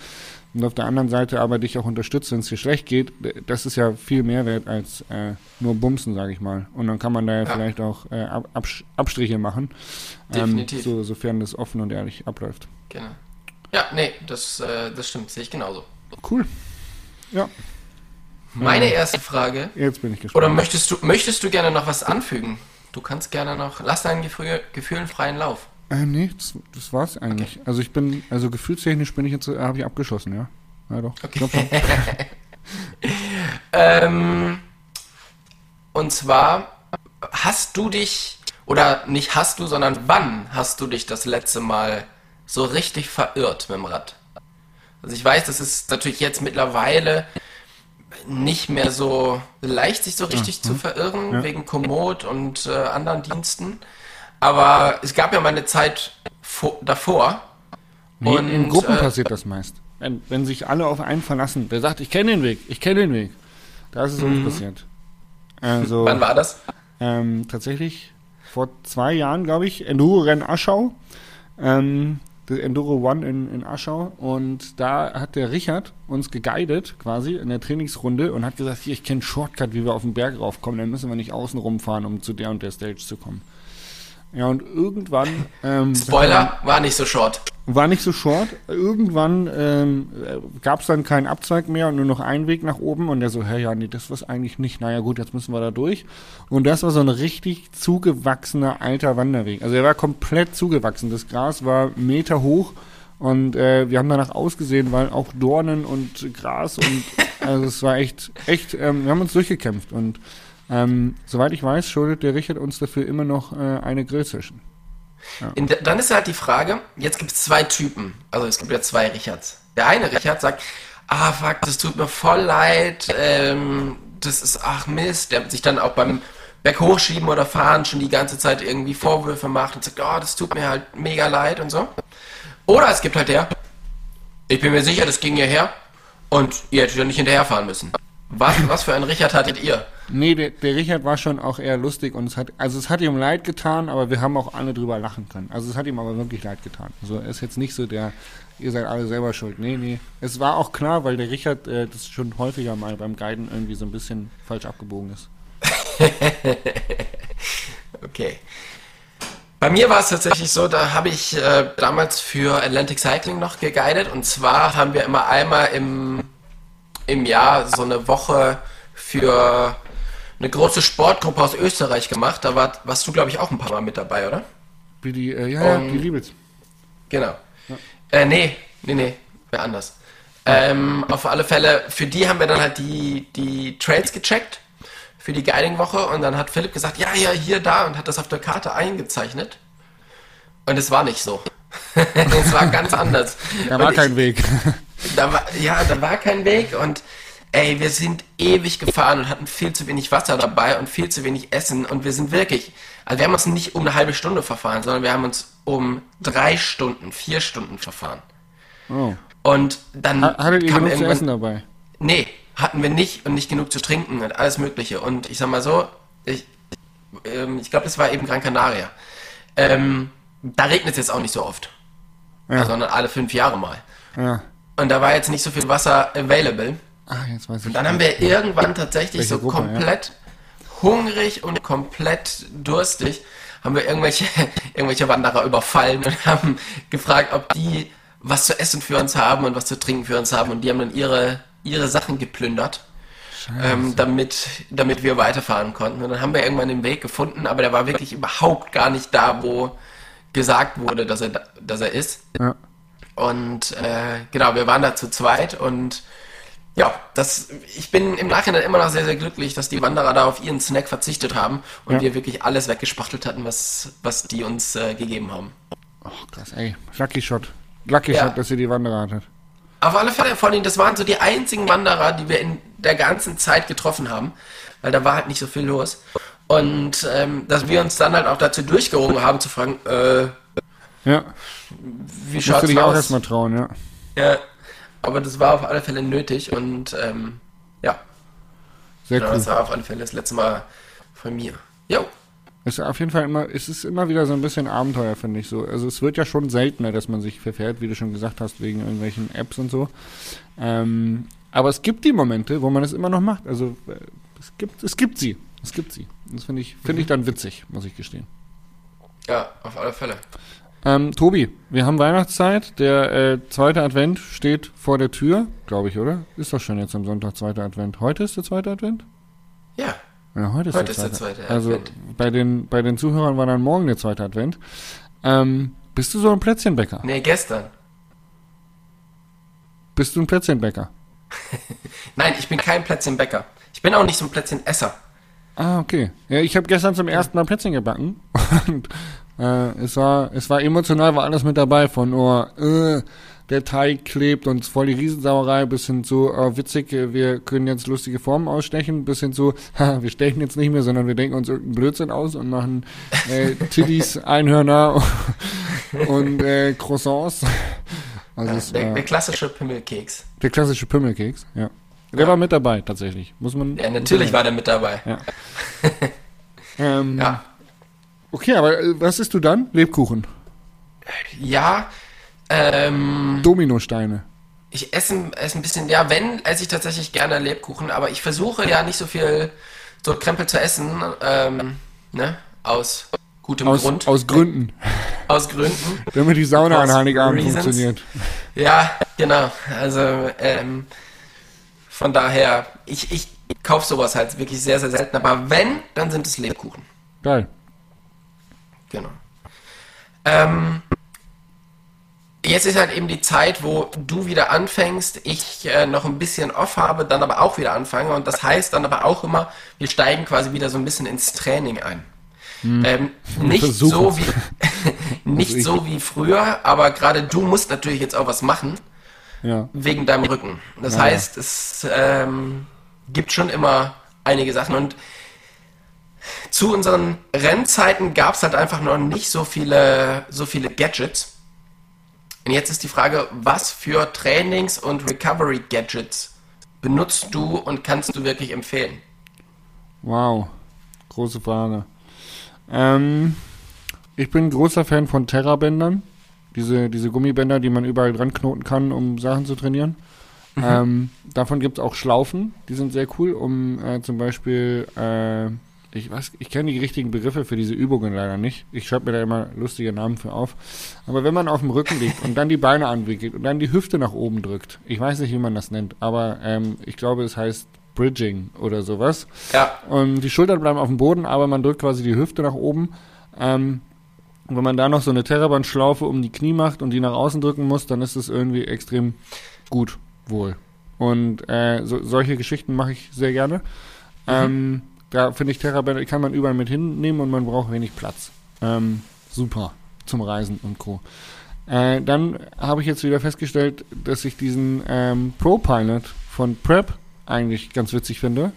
und auf der anderen Seite aber dich auch unterstützt, wenn es dir schlecht geht, das ist ja viel mehr wert als äh, nur Bumsen, sage ich mal. Und dann kann man da ja, Ja. vielleicht auch äh, Ab Abstriche machen, Definitiv. ähm, so, sofern das offen und ehrlich abläuft. Genau. Ja, nee, das, äh, das stimmt, sehe ich genauso. Cool. Ja, Meine erste Frage, jetzt bin ich gespannt. oder möchtest du, möchtest du gerne noch was anfügen? Du kannst gerne noch, lass deinen Gefühl, Gefühlen freien Lauf. Äh, nee, das, das war's eigentlich. Also ich bin, also gefühlstechnisch bin ich jetzt, äh, habe ich abgeschlossen, ja. Ja doch. Schon. Ähm, und zwar, hast du dich, oder nicht hast du, sondern wann hast du dich das letzte Mal so richtig verirrt mit dem Rad? Also ich weiß, das ist natürlich jetzt mittlerweile nicht mehr so leicht, sich so richtig zu verirren, Ja. wegen Komoot und äh, anderen Diensten. Aber es gab ja mal eine Zeit vo- davor. Nee, und, in Gruppen äh, passiert das meist. Wenn, wenn sich alle auf einen verlassen, der sagt, ich kenne den Weg, ich kenne den Weg. Da ist es uns passiert. Also, Mhm. Wann war das? ähm, tatsächlich vor zwei Jahren, glaube ich, Enduro-Rennen Aschau. Ähm, das Enduro One in, in Aschau. Und da hat der Richard uns geguidet, quasi, in der Trainingsrunde und hat gesagt, hier, ich kenne Shortcut, wie wir auf den Berg raufkommen, dann müssen wir nicht außen rumfahren, um zu der und der Stage zu kommen. Ja, und irgendwann. Ähm, Spoiler, war nicht so short. War nicht so short. Irgendwann ähm, gab es dann keinen Abzweig mehr und nur noch einen Weg nach oben. Und der so, hey, ja, nee, das war's eigentlich nicht. Naja, gut, jetzt müssen wir da durch. Und das war so ein richtig zugewachsener alter Wanderweg. Also er war komplett zugewachsen. Das Gras war Meter hoch. Und äh, wir haben danach ausgesehen, weil auch Dornen und Gras und also es war echt, echt, ähm, wir haben uns durchgekämpft. Und ähm, soweit ich weiß, schuldet der Richard uns dafür immer noch äh, eine Grillsession. Ja. In, dann ist halt die Frage, jetzt gibt es zwei Typen. Also es gibt ja zwei Richards. Der eine Richard sagt, ah fuck, das tut mir voll leid, ähm, das ist, ach Mist, der sich dann auch beim Berghochschieben oder Fahren schon die ganze Zeit irgendwie Vorwürfe macht und sagt, oh, das tut mir halt mega leid und so. Oder es gibt halt der, ich bin mir sicher, das ging hierher und ihr hättet ja nicht hinterherfahren müssen. Was, was für ein Richard hattet ihr? Nee, der, der Richard war schon auch eher lustig und es hat, also es hat ihm leid getan, aber wir haben auch alle drüber lachen können. Also es hat ihm aber wirklich leid getan. Also er ist jetzt nicht so der, ihr seid alle selber schuld. Nee, nee. Es war auch klar, weil der Richard äh, das schon häufiger mal beim Guiden irgendwie so ein bisschen falsch abgebogen ist. okay. Bei mir war es tatsächlich so, da habe ich äh, damals für Atlantic Cycling noch geguidet und zwar haben wir immer einmal im, im Jahr so eine Woche für eine große Sportgruppe aus Österreich gemacht. Da war, warst du, glaube ich, auch ein paar Mal mit dabei, oder? Wie die, äh, ja, ja, die Liebels. Genau. Ja. Äh, nee, nee, nee, wäre anders. Ähm, auf alle Fälle, für die haben wir dann halt die, die Trails gecheckt für die Guiding-Woche und dann hat Philipp gesagt, ja, ja, hier, da und hat das auf der Karte eingezeichnet. Und es war nicht so. es war ganz anders. Da war ich, kein Weg. Da war, ja, da war kein Weg und ey, wir sind ewig gefahren und hatten viel zu wenig Wasser dabei und viel zu wenig Essen und wir sind wirklich, also wir haben uns nicht um eine halbe Stunde verfahren, sondern wir haben uns um drei Stunden, vier Stunden verfahren. Oh. Und dann Hattet ihr genug zu essen dabei? Nee, hatten wir nicht und nicht genug zu trinken und alles mögliche. Und ich sag mal so, ich, ähm, ich glaube, das war eben Gran Canaria. Ähm, da regnet es jetzt auch nicht so oft. Ja. Sondern alle fünf Jahre mal. Ja. Und da war jetzt nicht so viel Wasser available. Ah, jetzt weiß ich. Und dann haben wir irgendwann tatsächlich so Gruppe, komplett ja. hungrig und komplett durstig, haben wir irgendwelche, irgendwelche Wanderer überfallen und haben gefragt, ob die was zu essen für uns haben und was zu trinken für uns haben. Und die haben dann ihre, ihre Sachen geplündert. Ähm, damit, damit wir weiterfahren konnten. Und dann haben wir irgendwann den Weg gefunden, aber der war wirklich überhaupt gar nicht da, wo gesagt wurde, dass er, dass er ist. Ja. Und äh, genau, wir waren da zu zweit und ja, das, ich bin im Nachhinein immer noch sehr, sehr glücklich, dass die Wanderer da auf ihren Snack verzichtet haben und ja. wir wirklich alles weggespachtelt hatten, was, was die uns äh, gegeben haben. Ach, krass, ey. Lucky Shot. Lucky ja. Shot, dass ihr die Wanderer hattet. Auf alle Fälle, vor allem, das waren so die einzigen Wanderer, die wir in der ganzen Zeit getroffen haben, weil da war halt nicht so viel los. Und ähm, dass wir uns dann halt auch dazu durchgerungen haben zu fragen, äh, ja. Wie schaut's aus? dich auch erstmal trauen, ja. Ja, aber das war auf alle Fälle nötig und ähm, ja. Sehr genau, cool. Das war auf alle Fälle das letzte Mal von mir. Jo. Es ist auf jeden Fall immer, es ist immer wieder so ein bisschen Abenteuer, finde ich so. Also es wird ja schon seltener, dass man sich verfährt, wie du schon gesagt hast, wegen irgendwelchen Apps und so. Ähm, aber es gibt die Momente, wo man es immer noch macht. Also äh, es gibt, es gibt sie. Es gibt sie. Das finde ich, finde ich dann witzig, muss ich gestehen. Ja, auf alle Fälle. Ähm, Tobi, wir haben Weihnachtszeit. Der äh, zweite Advent steht vor der Tür, glaube ich, oder? Ist doch schon jetzt am Sonntag zweiter Advent. Heute ist der zweite Advent? Ja. Ja, heute ist, heute der, zweite. ist der zweite also Advent. Also bei den, bei den Zuhörern war dann morgen der zweite Advent. Ähm, bist du so ein Plätzchenbäcker? Nee, gestern. Bist du ein Plätzchenbäcker? Nein, ich bin kein Plätzchenbäcker. Ich bin auch nicht so ein Plätzchenesser. Ah, okay. Ja, ich habe gestern zum ersten Mal Plätzchen gebacken und äh, es war, es war emotional, war alles mit dabei, von oh, äh, der Teig klebt und voll die Riesensauerei, bis hin zu oh, witzig, wir können jetzt lustige Formen ausstechen, bis hin zu, ha, wir stechen jetzt nicht mehr, sondern wir denken uns irgendeinen Blödsinn aus und machen äh, Tiddies, Einhörner und äh, Croissants. Also ja, der, war, der, klassische Pimmelkeks. Der klassische Pimmelkeks, ja. Der ja. war mit dabei, tatsächlich. Muss man. Ja, natürlich war der mit dabei. Ja. ähm, ja. Okay, aber äh, was isst du dann? Lebkuchen. Ja. Ähm, Dominosteine. Ich esse, esse ein bisschen, ja, wenn, esse ich tatsächlich gerne Lebkuchen, aber ich versuche ja nicht so viel so Krempel zu essen, ähm, ne, aus gutem Aus, Grund. aus Gründen. Aus Gründen. Damit die Sauna an Heiligabend reasons. funktioniert. Ja, genau. Also ähm, von daher, ich, ich kaufe sowas halt wirklich sehr, sehr selten. Aber wenn, dann sind es Lebkuchen. Geil. Genau. Ähm, jetzt ist halt eben die Zeit, wo du wieder anfängst, ich äh, noch ein bisschen off habe, dann aber auch wieder anfange. Und das heißt dann aber auch immer, wir steigen quasi wieder so ein bisschen ins Training ein. Ähm, nicht so wie nicht ich- so wie früher, aber gerade du musst natürlich jetzt auch was machen Ja. wegen deinem Rücken. Das Ja, heißt, es ähm, gibt schon immer einige Sachen und zu unseren Rennzeiten gab es halt einfach noch nicht so viele, so viele Gadgets. Und jetzt ist die Frage, was für Trainings- und Recovery-Gadgets benutzt du und kannst du wirklich empfehlen? Wow. Große Frage. Ähm, ich bin ein großer Fan von Terra-Bändern. Diese, diese Gummibänder, die man überall dran knoten kann, um Sachen zu trainieren. Ähm, davon gibt es auch Schlaufen, die sind sehr cool, um äh, zum Beispiel, äh, ich weiß, ich kenne die richtigen Begriffe für diese Übungen leider nicht. Ich schreibe mir da immer lustige Namen für auf. Aber wenn man auf dem Rücken liegt und dann die Beine anwickelt und dann die Hüfte nach oben drückt, ich weiß nicht, wie man das nennt, aber ähm, ich glaube, es heißt Bridging oder sowas. Ja, Und die Schultern bleiben auf dem Boden, aber man drückt quasi die Hüfte nach oben. Ähm, und wenn man da noch so eine Terrabandschlaufe um die Knie macht und die nach außen drücken muss, dann ist es irgendwie extrem gut wohl. Und äh, so, solche Geschichten mache ich sehr gerne. Ähm, da finde ich Terrabänder kann man überall mit hinnehmen und man braucht wenig Platz. Ähm, super zum Reisen und Co. Äh, dann habe ich jetzt wieder festgestellt, dass ich diesen ähm, Pro-Pilot von Prep eigentlich ganz witzig finde.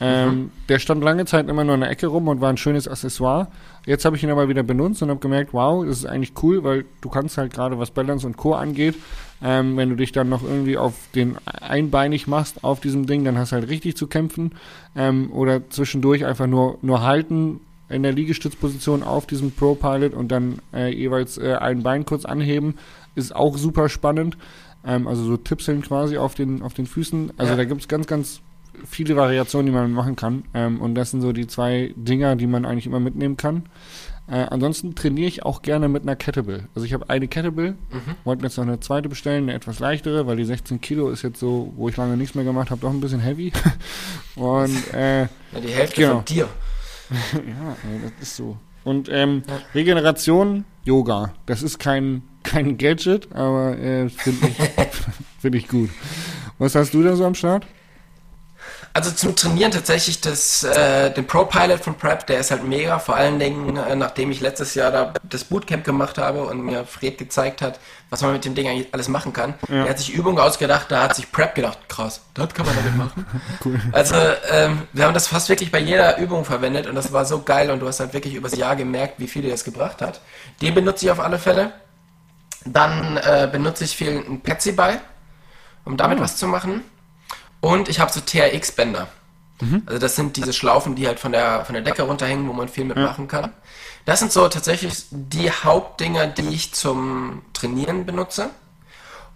Ähm, Der stand lange Zeit immer nur in der Ecke rum und war ein schönes Accessoire. Jetzt habe ich ihn aber wieder benutzt und habe gemerkt, wow, das ist eigentlich cool, weil du kannst halt gerade, was Balance und Co. angeht, ähm, wenn du dich dann noch irgendwie auf den einbeinig machst auf diesem Ding, dann hast du halt richtig zu kämpfen. Ähm, oder zwischendurch einfach nur, nur halten in der Liegestützposition auf diesem Pro-Pilot und dann äh, jeweils äh, ein Bein kurz anheben, ist auch super spannend. Ähm, also so Tippseln quasi auf den, auf den Füßen. Also Ja. da gibt es ganz, ganz viele Variationen, die man machen kann. Ähm, und das sind so die zwei Dinger, die man eigentlich immer mitnehmen kann. Äh, ansonsten trainiere ich auch gerne mit einer Kettlebell. Also ich habe eine Kettlebell, wollte mir jetzt noch eine zweite bestellen, eine etwas leichtere, weil die 16 Kilo ist jetzt so, wo ich lange nichts mehr gemacht habe, doch ein bisschen heavy. und äh, ja die Hälfte Genau. von dir. ja, ey, das ist so. Und ähm, Regeneration, Yoga. Das ist kein, kein Gadget, aber äh, finde ich, find ich gut. Was hast du da so am Start? Also zum Trainieren tatsächlich das, äh, den Pro Pilot von Prep, der ist halt mega, vor allen Dingen, äh, nachdem ich letztes Jahr da das Bootcamp gemacht habe und mir Fred gezeigt hat, was man mit dem Ding eigentlich alles machen kann. Er hat sich Übungen ausgedacht, da hat sich Prep gedacht, krass, das kann man damit machen. Also ähm, wir haben das fast wirklich bei jeder Übung verwendet und das war so geil und du hast halt wirklich übers Jahr gemerkt, wie viel dir das gebracht hat. Den benutze ich auf alle Fälle. Dann äh, benutze ich viel einen Petsy-Ball, um damit was zu machen. Und ich habe so TRX-Bänder. Also das sind diese Schlaufen, die halt von der, von der Decke runterhängen, wo man viel mitmachen kann. Das sind so tatsächlich die Hauptdinger, die ich zum Trainieren benutze.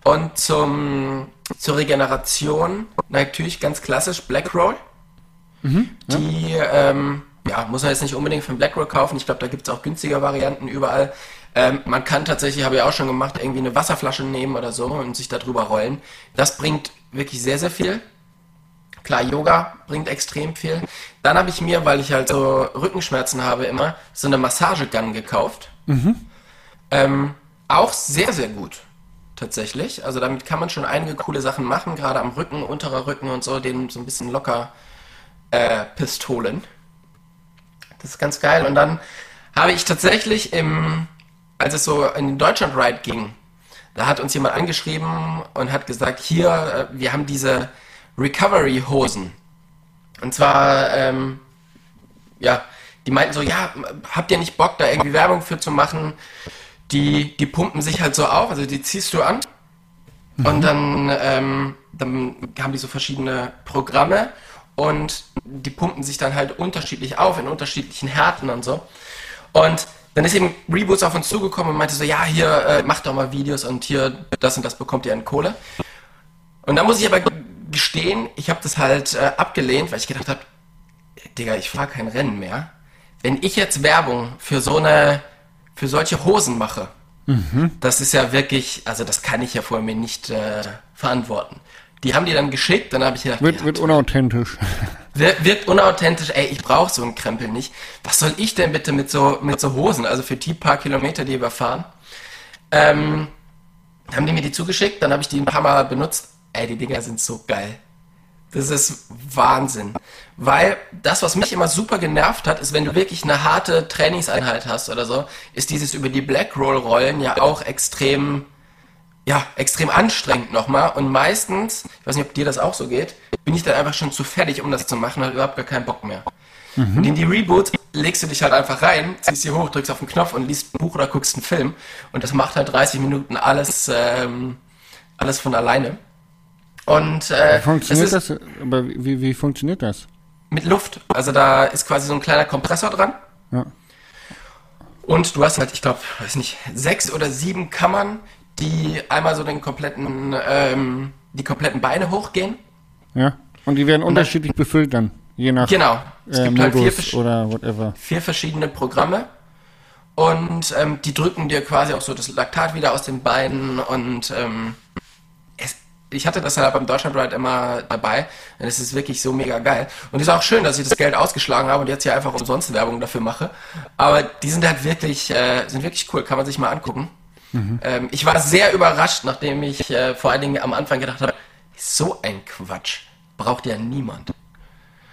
Und zum, zur Regeneration natürlich ganz klassisch Black Roll. Die ähm, ja, muss man jetzt nicht unbedingt von Black Roll kaufen. Ich glaube, da gibt es auch günstige Varianten überall. Ähm, man kann tatsächlich, habe ich auch schon gemacht, irgendwie eine Wasserflasche nehmen oder so und sich da drüber rollen. Das bringt wirklich sehr, sehr viel. Klar, Yoga bringt extrem viel. Dann habe ich mir, weil ich halt so Rückenschmerzen habe immer, so eine Massagegun gekauft. Ähm, auch sehr, sehr gut. Tatsächlich. Also damit kann man schon einige coole Sachen machen, gerade am Rücken, unterer Rücken und so, den so ein bisschen locker äh, pistolen. Das ist ganz geil. Und dann habe ich tatsächlich im, als es so in den Deutschland Ride ging, da hat uns jemand angeschrieben und hat gesagt, hier, äh, wir haben diese Recovery-Hosen. Und zwar, ähm, ja, die meinten so, ja, habt ihr nicht Bock, da irgendwie Werbung für zu machen? Die, die pumpen sich halt so auf, also die ziehst du an und dann, ähm, dann haben die so verschiedene Programme und die pumpen sich dann halt unterschiedlich auf in unterschiedlichen Härten und so. Und dann ist eben Reboots auf uns zugekommen und meinte so, ja, hier, äh, macht doch mal Videos und hier, das und das bekommt ihr an Kohle. Und da muss ich aber gestehen, ich habe das halt äh, abgelehnt, weil ich gedacht habe, Digga, ich fahre kein Rennen mehr. wenn ich jetzt Werbung für so eine, für solche Hosen mache, mhm. das ist ja wirklich, also das kann ich ja vor mir nicht äh, verantworten. Die haben die dann geschickt, dann habe ich gedacht, wird, ja, wird unauthentisch. Wirkt, wirkt unauthentisch, ey, ich brauche so einen Krempel nicht. Was soll ich denn bitte mit so, mit so Hosen, also für die paar Kilometer, die wir fahren? Ähm, haben die mir die zugeschickt, dann habe ich die ein paar Mal benutzt. Ey, die Dinger sind so geil. Das ist Wahnsinn. Weil das, was mich immer super genervt hat, ist, wenn du wirklich eine harte Trainingseinheit hast oder so, ist dieses über die Black Roll Rollen ja auch extrem, ja, extrem anstrengend nochmal. Und meistens, ich weiß nicht, ob dir das auch so geht, bin ich dann einfach schon zu fertig, um das zu machen, und überhaupt gar keinen Bock mehr. Mhm. Und in die Reboot legst du dich halt einfach rein, ziehst sie hoch, drückst auf den Knopf und liest ein Buch oder guckst einen Film. Und das macht halt 30 Minuten alles, ähm, alles von alleine. Und äh, wie funktioniert das? Aber wie, wie funktioniert das? Mit Luft. Also da ist quasi so ein kleiner Kompressor dran. Ja. Und du hast halt, ich glaube, weiß nicht, sechs oder sieben Kammern, die einmal so den kompletten, ähm, die kompletten Beine hochgehen. Ja. Und die werden und unterschiedlich dann, befüllt dann, je nach genau. Es äh, gibt Modus halt vier, oder whatever. Vier verschiedene Programme. Und ähm, die drücken dir quasi auch so das Laktat wieder aus den Beinen und ähm, ich hatte das halt beim Deutschland Ride immer dabei. Und es ist wirklich so mega geil. Und es ist auch schön, dass ich das Geld ausgeschlagen habe und jetzt hier einfach umsonst Werbung dafür mache. Aber die sind halt wirklich, äh, sind wirklich cool. Kann man sich mal angucken. Mhm. Ähm, ich war sehr überrascht, nachdem ich äh, vor allen Dingen am Anfang gedacht habe, so ein Quatsch. Braucht ja niemand.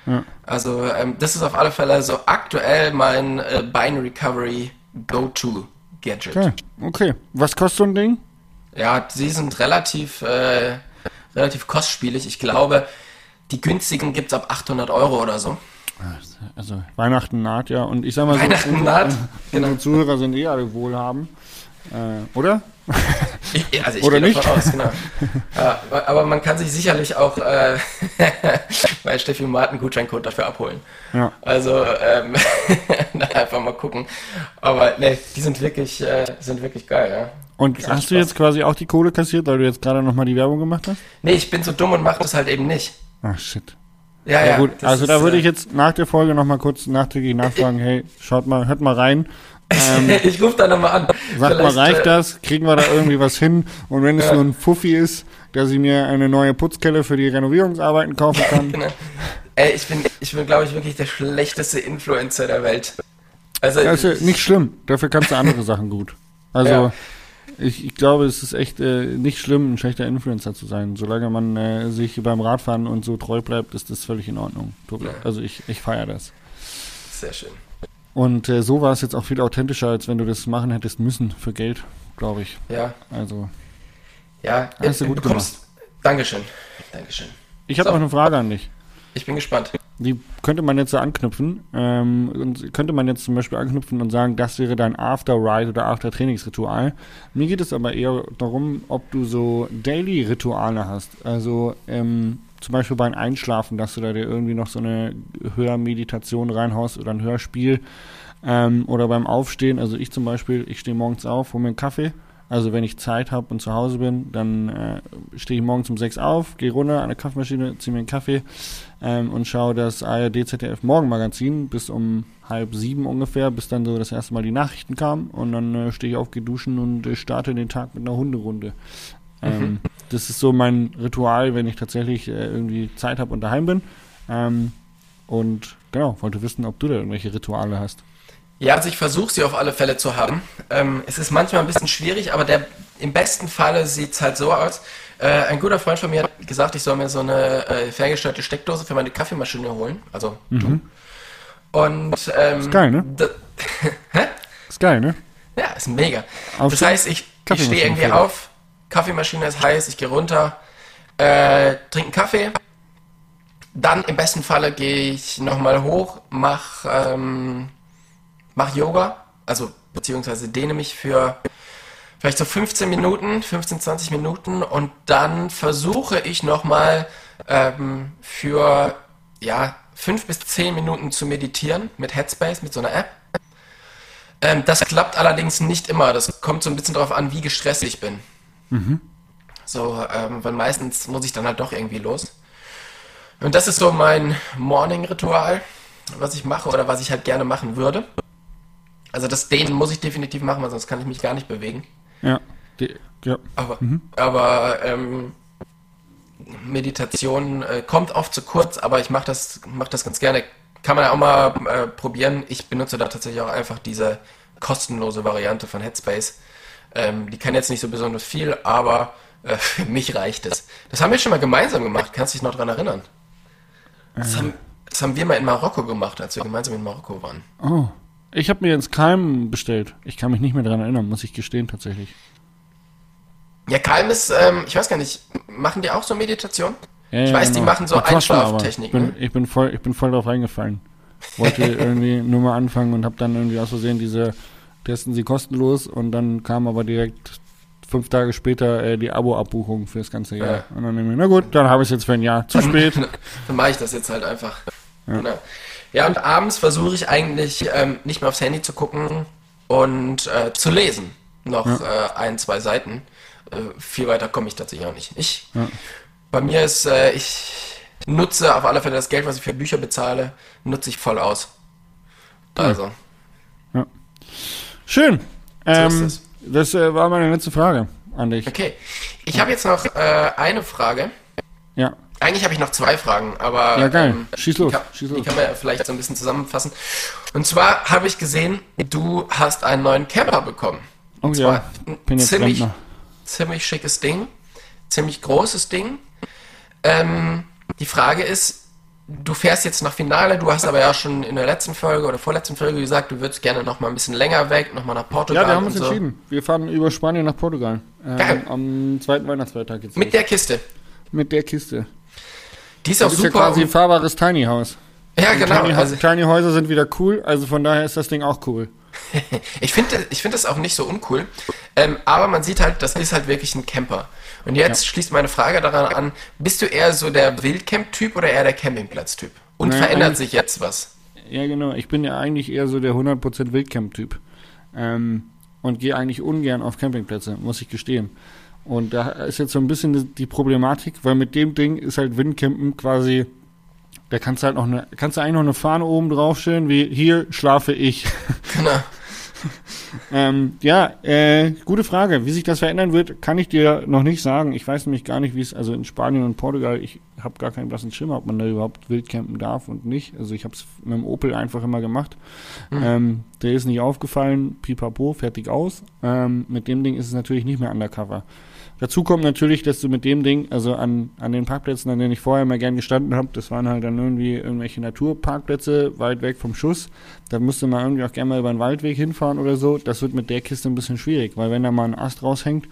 Ja. Also, ähm, das ist auf alle Fälle so aktuell mein äh, Binary Recovery Go-To Gadget. Okay. okay. Was kostet so ein Ding? Ja, sie sind relativ äh, relativ kostspielig. Ich glaube, die günstigen gibt es ab 800 Euro oder so. Also Weihnachten naht ja und ich sag mal so, Weihnachten unsere, naht, genau. Zuhörer sind eh alle wohlhabend, äh, oder? Ich, also ich oder nicht? aus, genau. aber man kann sich sicherlich auch äh, bei Steffi Martin Gutscheincode dafür abholen. Ja. Also ähm, einfach mal gucken. Aber ne, die sind wirklich, äh, sind wirklich geil, ja. Und hast Spaß. du jetzt quasi auch die Kohle kassiert, weil du jetzt gerade nochmal die Werbung gemacht hast? Nee, ich bin so dumm und mache das halt eben nicht. Ach, shit. Ja, ja. ja gut, also da würde ich äh, jetzt nach der Folge nochmal kurz nachträglich nachfragen, hey, schaut mal, hört mal rein. Ähm, ich rufe da nochmal an. Sagt mal, reicht äh, das? Kriegen wir da irgendwie was hin? Und wenn es ja. nur ein Fuffi ist, dass ich mir eine neue Putzkelle für die Renovierungsarbeiten kaufen kann. genau. Ey, ich bin, ich bin, glaube ich, wirklich der schlechteste Influencer der Welt. Also, das ist ja nicht schlimm. Dafür kannst du andere Sachen gut. Also, ja. Ich, ich, glaube, es ist echt äh, nicht schlimm, ein schlechter Influencer zu sein. Solange man äh, sich beim Radfahren und so treu bleibt, ist das völlig in Ordnung. Also ich, ich feiere das. Sehr schön. Und äh, so war es jetzt auch viel authentischer, als wenn du das machen hättest müssen für Geld, glaube ich. Ja. Also. Ja, hast du gut gemacht. Dankeschön. Dankeschön. Ich habe so. noch eine Frage an dich. Ich bin gespannt. Die könnte man jetzt so anknüpfen. Ähm, und könnte man jetzt zum Beispiel anknüpfen und sagen, das wäre dein After-Ride oder After-Trainingsritual. Mir geht es aber eher darum, ob du so Daily-Rituale hast. Also ähm, zum Beispiel beim Einschlafen, dass du da dir irgendwie noch so eine Hörmeditation reinhaust oder ein Hörspiel. Ähm, oder beim Aufstehen, also ich zum Beispiel, ich stehe morgens auf, hole mir einen Kaffee also wenn ich Zeit habe und zu Hause bin, dann äh, stehe ich morgens um sechs auf, gehe runter an der Kaffeemaschine, ziehe mir einen Kaffee ähm, und schaue das ARD ZDF Morgenmagazin bis um halb sieben ungefähr, bis dann so das erste Mal die Nachrichten kamen und dann äh, stehe ich auf, gehe duschen und äh, starte den Tag mit einer Hunderunde. Ähm, mhm. Das ist so mein Ritual, wenn ich tatsächlich äh, irgendwie Zeit habe und daheim bin. Ähm, und genau, wollte wissen, ob du da irgendwelche Rituale hast. Ja, also ich versuche sie auf alle Fälle zu haben. Ähm, es ist manchmal ein bisschen schwierig, aber der, im besten Falle sieht es halt so aus. Äh, ein guter Freund von mir hat gesagt, ich soll mir so eine äh, ferngesteuerte Steckdose für meine Kaffeemaschine holen. Also mhm. du. Und ähm, ist geil, ne? Hä? Ist geil, ne? Ja, ist mega. Auf das heißt, ich, ich stehe irgendwie Fehler. auf, Kaffeemaschine ist heiß, ich gehe runter, äh, trinke einen Kaffee. Dann im besten Falle gehe ich nochmal hoch, mache ähm, mache Yoga, also beziehungsweise dehne mich für vielleicht so 15 Minuten, 15, 20 Minuten und dann versuche ich nochmal ähm, für ja, 5 bis 10 Minuten zu meditieren mit Headspace, mit so einer App. Ähm, das klappt allerdings nicht immer. Das kommt so ein bisschen darauf an, wie gestresst ich bin. Mhm. So, ähm, weil meistens muss ich dann halt doch irgendwie los. Und das ist so mein Morning-Ritual. was ich mache oder was ich halt gerne machen würde. Also das Dehnen muss ich definitiv machen, weil sonst kann ich mich gar nicht bewegen. Ja. Die, ja. Aber, aber ähm, Meditation äh, kommt oft zu kurz, aber ich mache das, mach das ganz gerne. Kann man ja auch mal äh, probieren. Ich benutze da tatsächlich auch einfach diese kostenlose Variante von Headspace. Ähm, die kann jetzt nicht so besonders viel, aber äh, für mich reicht es. Das haben wir schon mal gemeinsam gemacht. Kannst du dich noch dran erinnern? Das haben, das haben wir mal in Marokko gemacht, als wir gemeinsam in Marokko waren. Oh. Ich habe mir ins Keim bestellt. Ich kann mich nicht mehr daran erinnern, muss ich gestehen, tatsächlich. Ja, Calm ist, ähm, ich weiß gar nicht, machen die auch so Meditation? Ja, ich ja, weiß, die genau. machen so Die aber. Einschlaftechniken. Ich bin, ich, bin voll, ich bin voll drauf eingefallen. Wollte irgendwie nur mal anfangen und habe dann irgendwie aus Versehen diese testen sie kostenlos und dann kam aber direkt fünf Tage später äh, die Abo-Abbuchung fürs ganze Jahr. Ja. Und dann nehme ich, na gut, dann habe ich es jetzt für ein Jahr. Zu spät. Dann mache ich das jetzt halt einfach. Ja, genau. Ja und abends versuche ich eigentlich ähm, nicht mehr aufs Handy zu gucken und äh, zu lesen. Noch äh, ein, zwei Seiten. Äh, viel weiter komme ich tatsächlich auch nicht. Ich, Bei mir ist, äh, ich nutze auf alle Fälle das Geld, was ich für Bücher bezahle, nutze ich voll aus. Also, Schön. Ähm, ist es. das äh, war meine letzte Frage an dich. okay. Ich habe jetzt noch äh, eine Frage. Ja. Eigentlich habe ich noch zwei Fragen, aber Ja, geil. ähm, Schieß die los, kann, schieß die los. kann man ja vielleicht so ein bisschen zusammenfassen. Und zwar habe ich gesehen, du hast einen neuen Camper bekommen. Oh Und ja, bin jetzt ziemlich, Rentner. ziemlich schickes Ding, ziemlich großes Ding. Ähm, die Frage ist, du fährst jetzt nach Finale, du hast aber ja schon in der letzten Folge oder vorletzten Folge gesagt, du würdest gerne noch mal ein bisschen länger weg, noch mal nach Portugal. Ja, wir haben uns so. entschieden. Wir fahren über Spanien nach Portugal. Ähm, Geil. Am zweiten Weihnachtsfeiertag jetzt. Mit los. der Kiste. Mit der Kiste. Die ist auch Das ist ja super. quasi ein fahrbares Tiny House. ja, genau. Tiny, Also, Tiny Häuser sind wieder cool, also von daher ist das Ding auch cool. Ich finde ich find das auch nicht so uncool, ähm, aber man sieht halt, das ist halt wirklich ein Camper. Und jetzt schließt meine Frage daran an, bist du eher so der Wildcamp-Typ oder eher der Campingplatz-Typ? Und Naja, verändert sich jetzt was? Ja, genau. Ich bin ja eigentlich eher so der 100% Wildcamp-Typ. Ähm, und gehe eigentlich ungern auf Campingplätze, muss ich gestehen. Und da ist jetzt so ein bisschen die- Problematik, weil mit dem Ding ist halt Windcampen quasi, da kannst du halt noch eine, kannst du eigentlich noch eine Fahne oben draufstellen, wie hier schlafe ich. Genau. Ähm, ja, äh, gute Frage. Wie sich das verändern wird, kann ich dir noch nicht sagen. Ich weiß nämlich gar nicht, wie es, also in Spanien und Portugal, ich habe gar keinen blassen Schimmer, ob man da überhaupt wildcampen darf und nicht. Also ich habe es mit dem Opel einfach immer gemacht. Ähm, der ist nicht aufgefallen, pipapo, fertig aus. Ähm, mit dem Ding ist es natürlich nicht mehr undercover. Dazu kommt natürlich, dass du mit dem Ding, also an, an den Parkplätzen, an denen ich vorher mal gern gestanden habe, das waren halt dann irgendwie irgendwelche Naturparkplätze weit weg vom Schuss. Da musste man irgendwie auch gerne mal über einen Waldweg hinfahren oder so. Das wird mit der Kiste ein bisschen schwierig, weil wenn da mal ein Ast raushängt,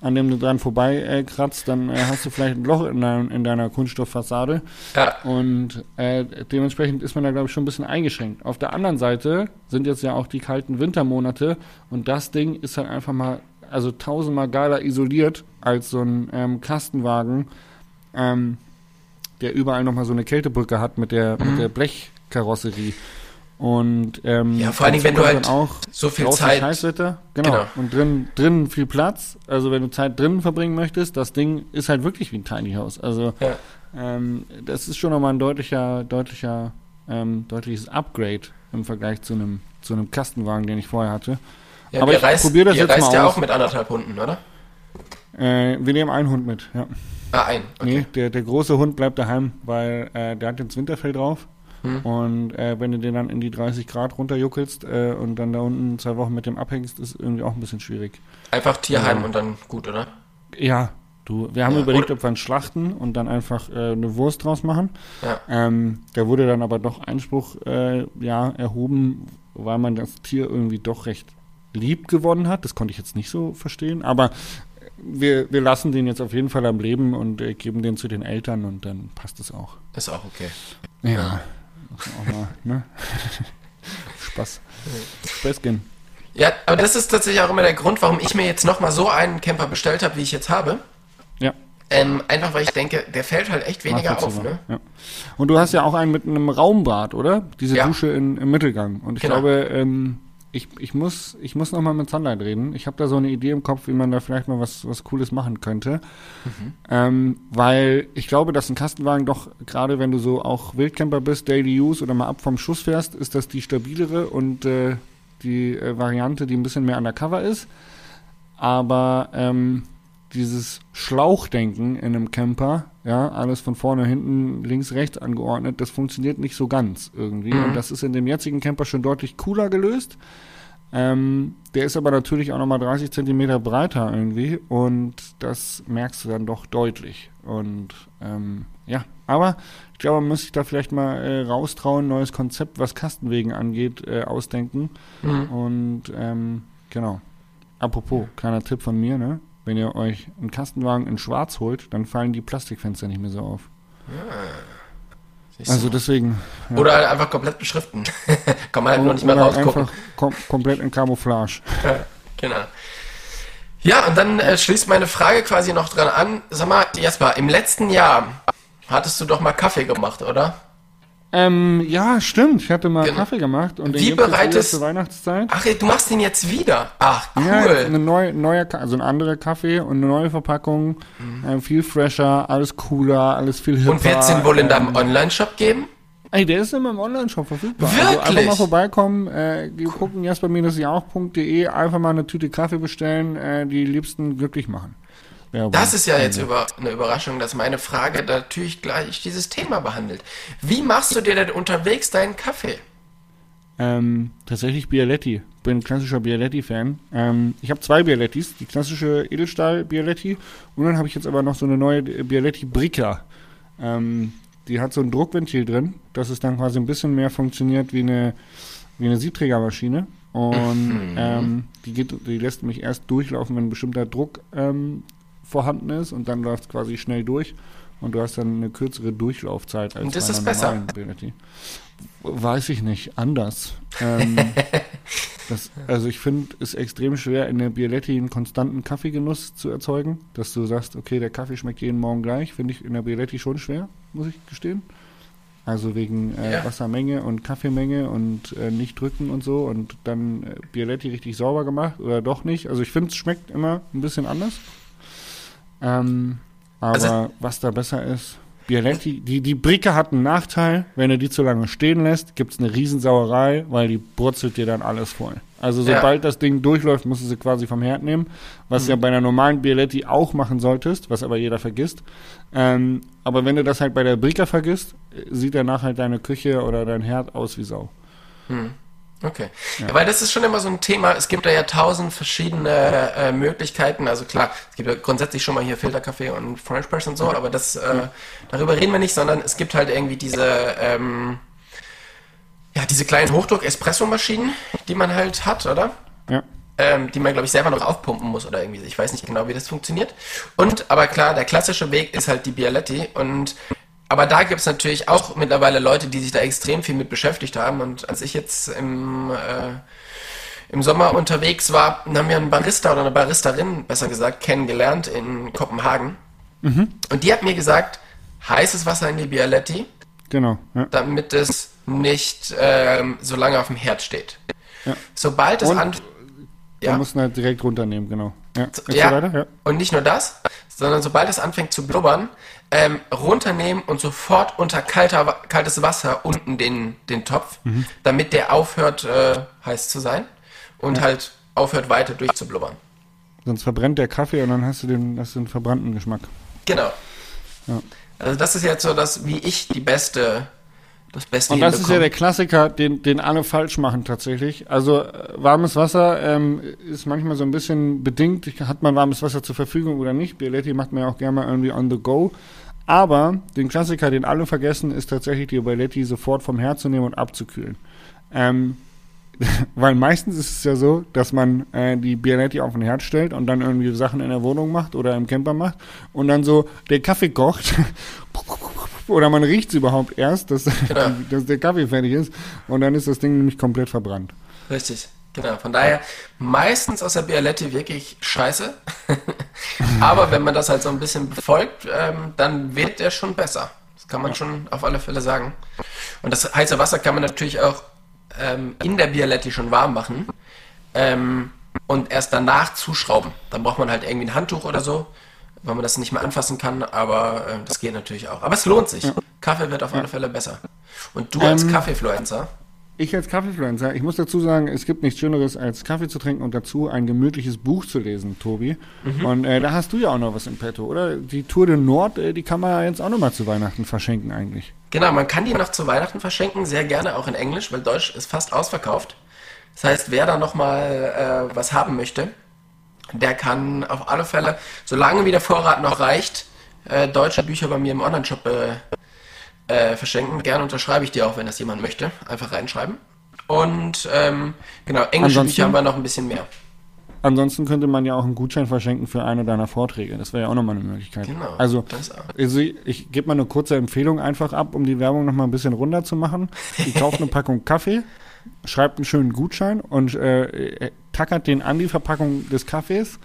an dem du dran vorbei äh, kratzt, dann äh, hast du vielleicht ein Loch in, dein, in deiner Kunststofffassade. Ja. Und äh, dementsprechend ist man da, glaube ich, schon ein bisschen eingeschränkt. Auf der anderen Seite sind jetzt ja auch die kalten Wintermonate und das Ding ist halt einfach mal, also tausendmal geiler isoliert als so ein ähm, Kastenwagen, ähm, der überall nochmal so eine Kältebrücke hat mit der, mit der Blechkarosserie. Und ähm, Ja, vor allen Dingen, dazu wenn du halt auch so viel Zeit- Scheißwetter, genau. Genau. Und drin, drin viel Platz. Also wenn du Zeit drinnen verbringen möchtest, das Ding ist halt wirklich wie ein Tiny House. Also Ja. ähm, das ist schon nochmal ein deutlicher, deutlicher, ähm, deutliches Upgrade im Vergleich zu einem zu einem Kastenwagen, den ich vorher hatte. Ja, Aber ich reist, probier das ihr jetzt mal ja aus. auch mit anderthalb Hunden, oder? Äh, wir nehmen einen Hund mit, ja. Ah, ein. Okay. Nee, der, der große Hund bleibt daheim, weil äh, der hat jetzt Winterfell drauf. Hm. Und äh, wenn du den dann in die 30 Grad runterjuckelst äh, und dann da unten zwei Wochen mit dem abhängst, ist irgendwie auch ein bisschen schwierig. Einfach Tierheim Ja. und dann gut, oder? Ja, du, wir haben Ja, überlegt, oder- ob wir ihn schlachten und dann einfach äh, eine Wurst draus machen. Ja. Ähm, da wurde dann aber doch Einspruch äh, ja, erhoben, weil man das Tier irgendwie doch recht lieb gewonnen hat. Das konnte ich jetzt nicht so verstehen, aber wir, wir lassen den jetzt auf jeden Fall am Leben und äh, geben den zu den Eltern und dann passt es auch. Ist auch okay. Ja. Man auch mal, ne? Spaß. Späßchen. Ja, aber das ist tatsächlich auch immer der Grund, warum ich mir jetzt nochmal so einen Camper bestellt habe, wie ich jetzt habe. Ja. Ähm, einfach weil ich denke, der fällt halt echt weniger auf, ne? Ja. Und du hast ja auch einen mit einem Raumbad, oder? Diese Ja. Dusche in, im Mittelgang. Und ich Genau. glaube, ähm, ich, ich muss, ich muss nochmal mit Sunlight reden. Ich habe da so eine Idee im Kopf, wie man da vielleicht mal was, was Cooles machen könnte. Mhm. Ähm, weil ich glaube, dass ein Kastenwagen doch, gerade wenn du so auch Wildcamper bist, Daily Use oder mal ab vom Schuss fährst, ist das die stabilere und äh, die äh, Variante, die ein bisschen mehr undercover ist. Aber ähm, dieses Schlauchdenken in einem Camper, ja, alles von vorne, hinten, links, rechts angeordnet, das funktioniert nicht so ganz irgendwie. Mhm. Und das ist in dem jetzigen Camper schon deutlich cooler gelöst. Ähm, der ist aber natürlich auch nochmal 30 Zentimeter breiter irgendwie und das merkst du dann doch deutlich. Und ähm, ja, aber ich glaube, man muss sich da vielleicht mal äh, raustrauen, neues Konzept, was Kastenwegen angeht, äh, ausdenken. Mhm. Und ähm, genau. Apropos, kleiner Tipp von mir, ne? Wenn ihr euch einen Kastenwagen in schwarz holt, dann fallen die Plastikfenster nicht mehr so auf. Ah, also deswegen. Ja. Oder halt einfach komplett beschriften. Kann man halt nur nicht mehr rausgucken. Einfach kom komplett in Camouflage. genau. Ja, und dann äh, schließt meine Frage quasi noch dran an. Sag mal, Jasper, im letzten Jahr hattest du doch mal Kaffee gemacht, oder? Ähm, ja, stimmt. Ich hatte mal genau. Kaffee gemacht und den Wie bereitest zur Weihnachtszeit. Ach, du machst den jetzt wieder. Ach, cool. Ja, eine neue, neue, also ein anderer Kaffee und eine neue Verpackung, mhm. äh, viel fresher, alles cooler, alles viel hipper. Und wird es den wohl in deinem ähm, Online-Shop geben? Ey, der ist immer im Online-Shop verfügbar. Wirklich? Also einfach mal vorbeikommen, äh, gucken jasper-jauch.de, einfach mal eine Tüte Kaffee bestellen, äh, die Liebsten glücklich machen. Werbung. Das ist ja jetzt über, eine Überraschung, dass meine Frage natürlich gleich dieses Thema behandelt. Wie machst du dir denn unterwegs deinen Kaffee? Ähm, tatsächlich Bialetti. Bin ein klassischer Bialetti-Fan. Ähm, ich habe zwei Bialettis, die klassische Edelstahl-Bialetti und dann habe ich jetzt aber noch so eine neue Bialetti Bricca. Ähm, die hat so ein Druckventil drin, dass es dann quasi ein bisschen mehr funktioniert wie eine, wie eine Siebträgermaschine. Und mhm. ähm, die, geht, die lässt mich erst durchlaufen, wenn ein bestimmter Druck ähm, vorhanden ist und dann läuft es quasi schnell durch und du hast dann eine kürzere Durchlaufzeit als und ist das besser? Bialetti. Weiß ich nicht, anders. Ähm, das, also ich finde es extrem schwer, in der Bialetti einen konstanten Kaffeegenuss zu erzeugen, dass du sagst, okay, der Kaffee schmeckt jeden Morgen gleich, finde ich in der Bialetti schon schwer, muss ich gestehen. Also wegen äh, ja. Wassermenge und Kaffeemenge und äh, nicht drücken und so und dann äh, Bialetti richtig sauber gemacht oder doch nicht. Also ich finde, es schmeckt immer ein bisschen anders. Ähm, aber also, was da besser ist, Bialetti, die, die Bricke hat einen Nachteil, wenn du die zu lange stehen lässt, gibt es eine Riesensauerei, weil die brutzelt dir dann alles voll. Also sobald ja. das Ding durchläuft, musst du sie quasi vom Herd nehmen, was mhm. ja bei einer normalen Bialetti auch machen solltest, was aber jeder vergisst. Ähm, aber wenn du das halt bei der Bricke vergisst, sieht danach halt deine Küche oder dein Herd aus wie Sau. Mhm. Okay. Ja. ja. weil das ist schon immer so ein Thema. Es gibt da ja tausend verschiedene äh, Möglichkeiten. Also klar, es gibt ja grundsätzlich schon mal hier Filterkaffee und French Press und so, aber das äh, darüber reden wir nicht, sondern es gibt halt irgendwie diese ähm, ja diese kleinen Hochdruck-Espresso-Maschinen, die man halt hat, oder? Ja. Ähm, die man, glaube ich, selber noch aufpumpen muss oder irgendwie. Ich weiß nicht genau, wie das funktioniert. Und, aber klar, der klassische Weg ist halt die Bialetti. Und aber da gibt es natürlich auch mittlerweile Leute, die sich da extrem viel mit beschäftigt haben. Und als ich jetzt im, äh, im Sommer unterwegs war, haben wir einen Barista oder eine Baristerin, besser gesagt, kennengelernt in Kopenhagen. Mhm. Und die hat mir gesagt, heißes Wasser in die Bialetti, genau, ja. damit es nicht ähm, so lange auf dem Herd steht. Ja. Sobald es an... Ja. Da muss man halt direkt runternehmen, genau. Ja, ja. Und nicht nur das, sondern sobald es anfängt zu blubbern, ähm, runternehmen und sofort unter kalter, kaltes Wasser unten den, den Topf, mhm. damit der aufhört, äh, heiß zu sein und ja. halt aufhört weiter durchzublubbern. Sonst verbrennt der Kaffee und dann hast du den, hast du den verbrannten Geschmack. Genau. Ja. Also das ist jetzt so das, wie ich die beste das Beste Und das ist ja der Klassiker, den, den alle falsch machen tatsächlich. Also äh, warmes Wasser ähm, ist manchmal so ein bisschen bedingt, hat man warmes Wasser zur Verfügung oder nicht. Bialetti macht man ja auch gerne mal irgendwie on the go. Aber den Klassiker, den alle vergessen, ist tatsächlich die Bialetti sofort vom Herd zu nehmen und abzukühlen. Ähm, weil meistens ist es ja so, dass man äh, die Bialetti auf den Herd stellt und dann irgendwie Sachen in der Wohnung macht oder im Camper macht und dann so der Kaffee kocht oder man riecht es überhaupt erst, dass, genau. dass der Kaffee fertig ist und dann ist das Ding nämlich komplett verbrannt. Richtig. Genau, von daher meistens aus der Bialetti wirklich scheiße. Aber wenn man das halt so ein bisschen befolgt, ähm, dann wird der schon besser. Das kann man schon auf alle Fälle sagen. Und das heiße Wasser kann man natürlich auch ähm, in der Bialetti schon warm machen ähm, und erst danach zuschrauben. Dann braucht man halt irgendwie ein Handtuch oder so, weil man das nicht mehr anfassen kann, aber äh, das geht natürlich auch. Aber es lohnt sich. Ja. Kaffee wird auf alle Fälle besser. Und du als ähm, Kaffeefluencer? Ich als Kaffeefluencer, ich muss dazu sagen, es gibt nichts Schöneres als Kaffee zu trinken und dazu ein gemütliches Buch zu lesen, Tobi. Mhm. Und äh, da hast du ja auch noch was im Petto, oder? Die Tour de Nord, äh, die kann man ja jetzt auch noch mal zu Weihnachten verschenken eigentlich. Genau, man kann die noch zu Weihnachten verschenken, sehr gerne auch in Englisch, weil Deutsch ist fast ausverkauft. Das heißt, wer da noch mal äh, was haben möchte, der kann auf alle Fälle, solange wie der Vorrat noch reicht, äh, deutsche Bücher bei mir im Online-Shop äh, äh, verschenken. Gerne unterschreibe ich dir auch, wenn das jemand möchte. Einfach reinschreiben. Und ähm, genau, englische Bücher haben wir noch ein bisschen mehr. Ansonsten könnte man ja auch einen Gutschein verschenken für eine deiner Vorträge. Das wäre ja auch nochmal eine Möglichkeit. Genau. Also, also ich, ich gebe mal eine kurze Empfehlung einfach ab, um die Werbung nochmal ein bisschen runter zu machen. Ich kaufe eine Packung Kaffee, schreibt einen schönen Gutschein und äh, tackert den an die Verpackung des Kaffees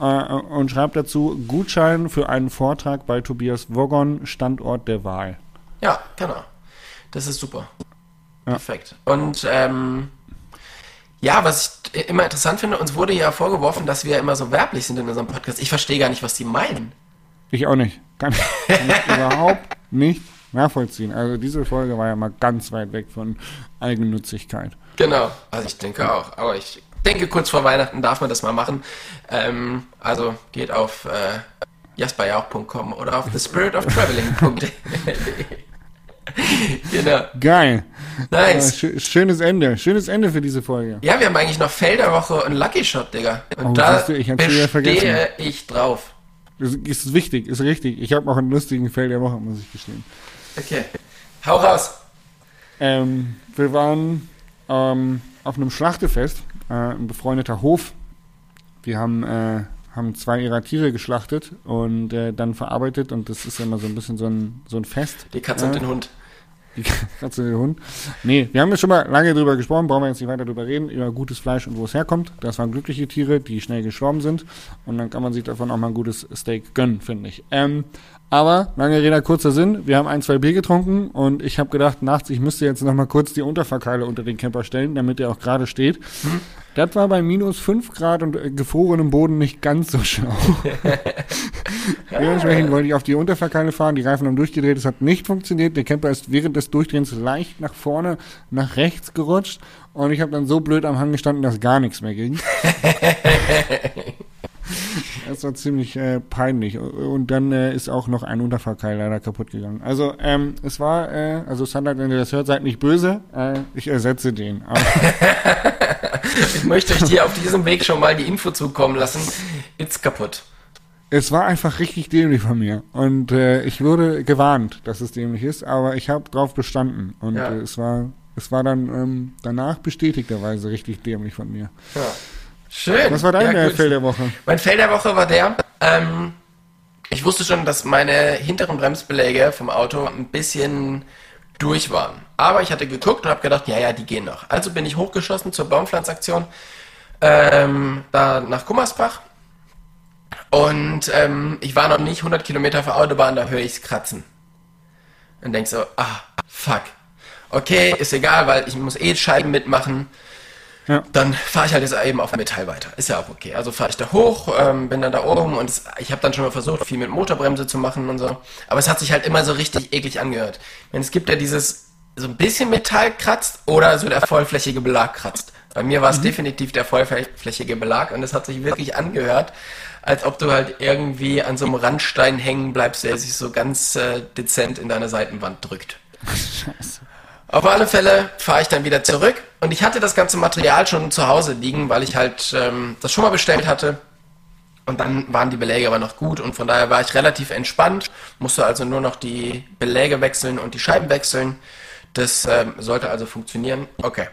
äh, und schreibt dazu Gutschein für einen Vortrag bei Tobias Woggon, Standort der Wahl. Ja, genau. Das ist super. Ja. Perfekt. Und ähm, ja, was ich immer interessant finde, uns wurde ja vorgeworfen, dass wir immer so werblich sind in unserem Podcast. Ich verstehe gar nicht, was die meinen. Ich auch nicht. Kann, kann ich überhaupt nicht nachvollziehen. Also diese Folge war ja mal ganz weit weg von Eigennützigkeit. Genau, also ich denke auch. Aber ich denke, kurz vor Weihnachten darf man das mal machen. Ähm, also geht auf äh, jasperjauch.com oder auf thespiritoftraveling.de. genau. Geil. Nice. Äh, schönes Ende. Schönes Ende für diese Folge. Ja, wir haben eigentlich noch Felderwoche und Lucky Shot, Digga. Und oh, da du, ich bestehe ich drauf. Das ist wichtig, ist richtig. Ich habe auch einen lustigen Feld der Woche, muss ich gestehen. Okay. Hau raus. Ähm, wir waren ähm, auf einem Schlachtefest, äh, ein befreundeter Hof. Wir haben äh, haben zwei ihrer Tiere geschlachtet und äh, dann verarbeitet und das ist ja immer so ein bisschen so ein, so ein Fest. Die Katze äh, und den Hund. Die Katze und den Hund. Nee, wir haben ja schon mal lange drüber gesprochen, brauchen wir jetzt nicht weiter drüber reden, über gutes Fleisch und wo es herkommt. Das waren glückliche Tiere, die schnell gestorben sind und dann kann man sich davon auch mal ein gutes Steak gönnen, finde ich. Ähm, aber, lange Rede, kurzer Sinn, wir haben ein, zwei Bier getrunken und ich habe gedacht, nachts, ich müsste jetzt noch mal kurz die Unterverkeile unter den Camper stellen, damit er auch gerade steht. Das war bei minus 5 Grad und äh, gefrorenem Boden nicht ganz so schlau. Dementsprechend wollte ich auf die Unterverkeile fahren, die Reifen haben durchgedreht, es hat nicht funktioniert. Der Camper ist während des Durchdrehens leicht nach vorne, nach rechts gerutscht und ich habe dann so blöd am Hang gestanden, dass gar nichts mehr ging. War ziemlich äh, peinlich. Und dann äh, ist auch noch ein Unterfahrkeil leider kaputt gegangen. Also ähm, es war, äh, also Sunlight, wenn ihr das hört, seid nicht böse. Äh, ich ersetze den. ich möchte euch dir auf diesem Weg schon mal die Info zukommen lassen. Ist kaputt. Es war einfach richtig dämlich von mir. Und äh, ich wurde gewarnt, dass es dämlich ist, aber ich habe drauf bestanden. Und ja. äh, es war es war dann ähm, danach bestätigterweise richtig dämlich von mir. Ja. Schön. Was war dein ja, Fell der Woche? Mein Fell der Woche war der, ähm, ich wusste schon, dass meine hinteren Bremsbeläge vom Auto ein bisschen durch waren. Aber ich hatte geguckt und habe gedacht, ja, ja, die gehen noch. Also bin ich hochgeschossen zur Baumpflanzaktion ähm, da nach Gummersbach. Und ähm, ich war noch nicht 100 Kilometer vor Autobahn, da höre ich es kratzen. Und denk so, ah, fuck. Okay, ist egal, weil ich muss eh Scheiben mitmachen. Ja. Dann fahre ich halt jetzt eben auf Metall weiter. Ist ja auch okay. Also fahre ich da hoch, ähm, bin dann da oben und es, ich habe dann schon mal versucht, viel mit Motorbremse zu machen und so. Aber es hat sich halt immer so richtig eklig angehört. Wenn es gibt ja dieses so ein bisschen Metall kratzt oder so der vollflächige Belag kratzt. Bei mir war es mhm. definitiv der vollflächige Belag und es hat sich wirklich angehört, als ob du halt irgendwie an so einem Randstein hängen bleibst, der sich so ganz äh, dezent in deine Seitenwand drückt. Scheiße. Auf alle Fälle fahre ich dann wieder zurück und ich hatte das ganze Material schon zu Hause liegen, weil ich halt ähm, das schon mal bestellt hatte. Und dann waren die Beläge aber noch gut und von daher war ich relativ entspannt, musste also nur noch die Beläge wechseln und die Scheiben wechseln. Das ähm, sollte also funktionieren. Okay.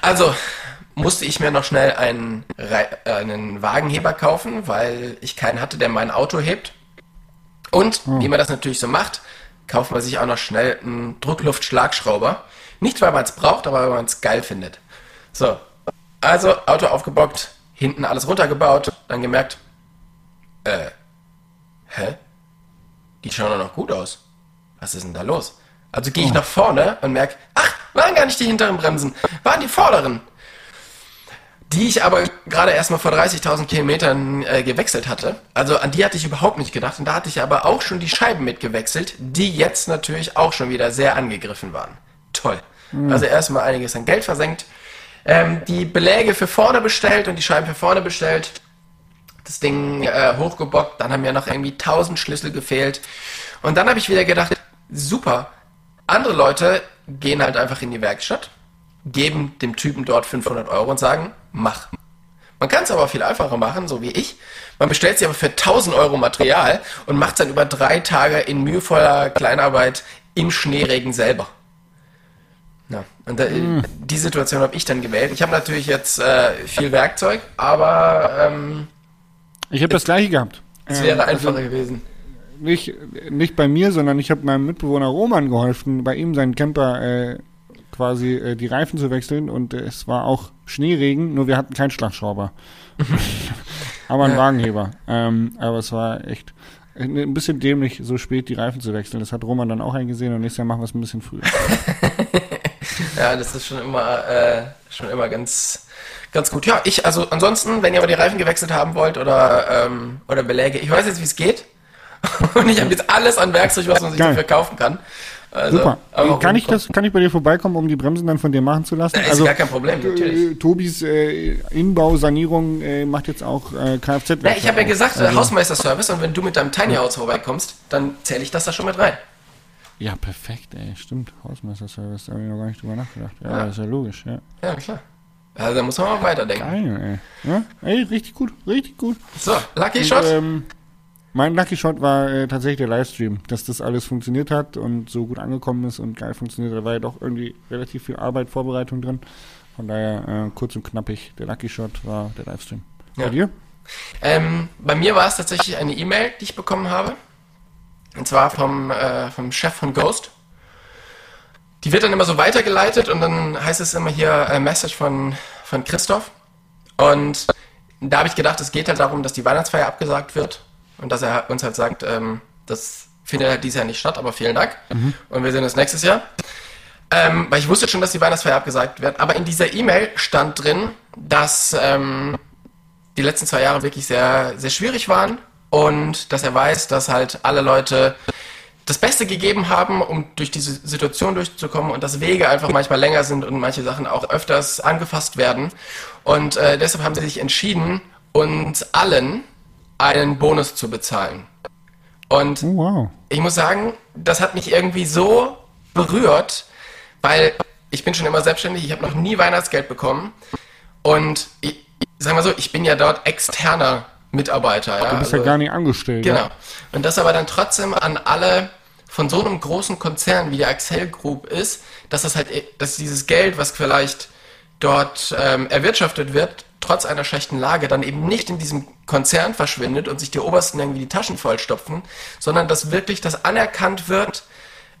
Also musste ich mir noch schnell einen, einen Wagenheber kaufen, weil ich keinen hatte, der mein Auto hebt. Und oh. wie man das natürlich so macht, kauft man sich auch noch schnell einen Druckluftschlagschrauber. Nicht, weil man es braucht, aber weil man es geil findet. So, also Auto aufgebockt, hinten alles runtergebaut, dann gemerkt, äh, hä? Die schauen doch noch gut aus. Was ist denn da los? Also gehe ich oh. nach vorne und merke, ach, Waren gar nicht die hinteren Bremsen, waren die vorderen. Die ich aber gerade erst mal vor 30.000 Kilometern äh, gewechselt hatte. Also an die hatte ich überhaupt nicht gedacht. Und da hatte ich aber auch schon die Scheiben mitgewechselt, die jetzt natürlich auch schon wieder sehr angegriffen waren. Toll. Also erstmal einiges an Geld versenkt. Ähm, die Beläge für vorne bestellt und die Scheiben für vorne bestellt. Das Ding äh, hochgebockt. Dann haben mir noch irgendwie 1000 Schlüssel gefehlt. Und dann habe ich wieder gedacht, super. Andere Leute gehen halt einfach in die Werkstatt, geben dem Typen dort 500 Euro und sagen, mach. Man kann es aber viel einfacher machen, so wie ich. Man bestellt sich aber für 1000 Euro Material und macht es dann über drei Tage in mühevoller Kleinarbeit im Schneeregen selber. Ja, und da, die Situation habe ich dann gewählt. Ich habe natürlich jetzt äh, viel Werkzeug, aber ähm, Ich habe das gleiche gehabt. es Ähm, wäre also einfacher gewesen. nicht, nicht bei mir, sondern ich habe meinem Mitbewohner Roman geholfen, bei ihm seinen Camper äh, quasi äh, die Reifen zu wechseln und äh, es war auch Schneeregen, nur wir hatten keinen Schlagschrauber. aber einen Ja. Wagenheber. Ähm, aber es war echt äh, ein bisschen dämlich, so spät die Reifen zu wechseln. Das hat Roman dann auch eingesehen und nächstes Jahr machen wir es ein bisschen früher. Ja, das ist schon immer, äh, schon immer ganz, ganz gut. Ja, ich, also ansonsten, wenn ihr aber die Reifen gewechselt haben wollt oder, ähm, oder Beläge, ich weiß jetzt, wie es geht. Und ich habe jetzt alles an Werkzeug, was man sich Geil. dafür kaufen kann. Also, Super. kann ich das, kann ich bei dir vorbeikommen, um die Bremsen dann von dir machen zu lassen? Ja, ist gar kein Problem, natürlich. äh, Tobis äh, Inbau, Sanierung äh, macht jetzt auch äh, Kfz. Na, ich habe ja gesagt, äh, Also- Hausmeisterservice und wenn du mit deinem Tiny House vorbeikommst, dann zähle ich das da schon mit rein. Ja, perfekt, ey, stimmt. Hausmeisterservice, da habe ich noch gar nicht drüber nachgedacht. Ja, Ja. ist ja logisch, ja. Ja, klar. Also da muss man auch weiterdenken. Geil, ey. Ja, ey, richtig gut, richtig gut. So, Lucky Und, Shot. ähm, mein Lucky Shot war äh, tatsächlich der Livestream, dass das alles funktioniert hat und so gut angekommen ist und geil funktioniert. Da war ja doch irgendwie relativ viel Arbeit, Vorbereitung drin. Von daher äh, kurz und knappig, der Lucky Shot war der Livestream. Ja. Bei dir? Ähm, bei mir war es tatsächlich eine E-Mail, die ich bekommen habe. Und zwar vom, äh, vom Chef von Ghost. Die wird dann immer so weitergeleitet und dann heißt es immer hier äh, Message von, von Christoph. Und da habe ich gedacht, es geht halt darum, dass die Weihnachtsfeier abgesagt wird und dass er uns halt sagt, ähm, das findet halt dieses Jahr nicht statt, aber vielen Dank. Und wir sehen uns nächstes Jahr. Ähm, weil ich wusste schon, dass die Weihnachtsfeier abgesagt wird. Aber in dieser E-Mail stand drin, dass ähm, die letzten zwei Jahre wirklich sehr, sehr schwierig waren und dass er weiß, dass halt alle Leute das Beste gegeben haben, um durch diese Situation durchzukommen und dass Wege einfach manchmal länger sind und manche Sachen auch öfters angefasst werden. Und äh, deshalb haben sie sich entschieden, uns allen einen Bonus zu bezahlen. Und Oh, wow. ich muss sagen, das hat mich irgendwie so berührt, weil ich bin schon immer selbstständig, ich habe noch nie Weihnachtsgeld bekommen und ich, sagen wir so, ich bin ja dort externer Mitarbeiter. Ja? Du bist ja gar nicht angestellt. Genau. Ja? Und das aber dann trotzdem an alle von so einem großen Konzern wie der Axel Group ist, dass das halt, dass dieses Geld, was vielleicht dort ähm, erwirtschaftet wird, trotz einer schlechten Lage, dann eben nicht in diesem Konzern verschwindet und sich die Obersten irgendwie die Taschen vollstopfen, sondern dass wirklich das anerkannt wird,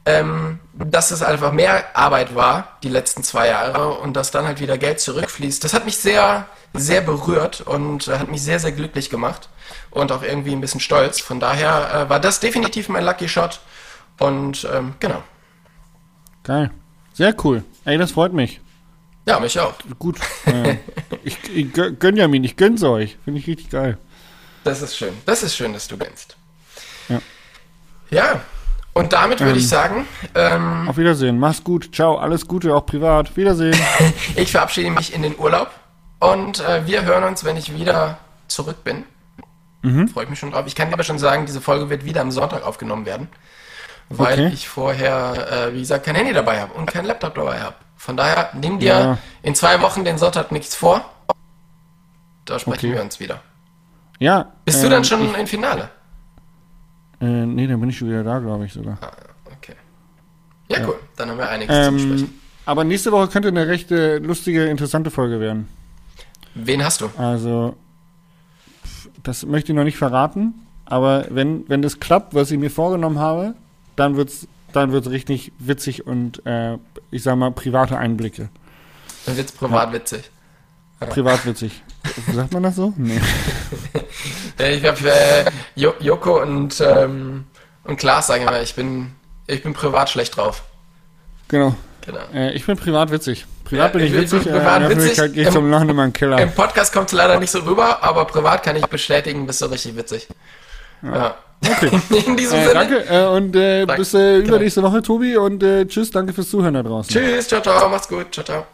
ähm, dass es einfach mehr Arbeit war, die letzten zwei Jahre, und dass dann halt wieder Geld zurückfließt. Das hat mich sehr, sehr berührt und äh, hat mich sehr, sehr glücklich gemacht und auch irgendwie ein bisschen stolz. Von daher äh, war das definitiv mein Lucky Shot. Und ähm, genau. Geil. Sehr cool. Ey, das freut mich. Ja, mich auch. Gut. äh, ich, ich gö- gönn ja mir, ich gönn's euch. Finde ich richtig geil. Das ist schön. Das ist schön, dass du gönnst. Ja. Ja. Und damit würde Ähm. ich sagen, ähm, Auf Wiedersehen. Mach's gut. Ciao. Alles Gute, auch privat. Wiedersehen. ich verabschiede mich in den Urlaub und äh, wir hören uns, wenn ich wieder zurück bin. Mhm. Freue ich mich schon drauf. Ich kann aber schon sagen, diese Folge wird wieder am Sonntag aufgenommen werden, weil Okay. ich vorher, äh, wie gesagt, kein Handy dabei habe und kein Laptop dabei habe. Von daher, nimm dir Ja. in zwei Wochen den Sonntag nichts vor. Da sprechen Okay. wir uns wieder. Ja. Bist du ähm, dann schon im Finale? Äh, nee, dann bin ich schon wieder da, glaube ich sogar. Ah, okay. Ja, cool. Dann haben wir einiges zu Ähm, besprechen. aber nächste Woche könnte eine recht äh, lustige, interessante Folge werden. Wen hast du? Also, das möchte ich noch nicht verraten. Aber wenn, wenn das klappt, was ich mir vorgenommen habe, dann wird's, dann wird es richtig witzig und äh, ich sag mal private Einblicke. Dann wird es privat ja. witzig. Privat witzig. Sagt man das so? Nee. ich habe äh, Joko und, ähm, und Klaas sagen immer, ich bin, ich bin privat schlecht drauf. Genau. genau. Äh, ich bin privat witzig. Privat ja, bin ich, ich witzig, bin privat äh, witzig. Gehe ich Im, zum Lachen in meinen Keller. Im Podcast kommt es leider nicht so rüber, aber privat kann ich bestätigen, bist du richtig witzig. Ja. ja. Okay. In diesem äh, Sinne. Danke äh, und äh, bis übernächste Woche, Tobi. Und tschüss, danke fürs Zuhören da draußen. Tschüss, ciao, ciao, macht's gut, ciao, ciao.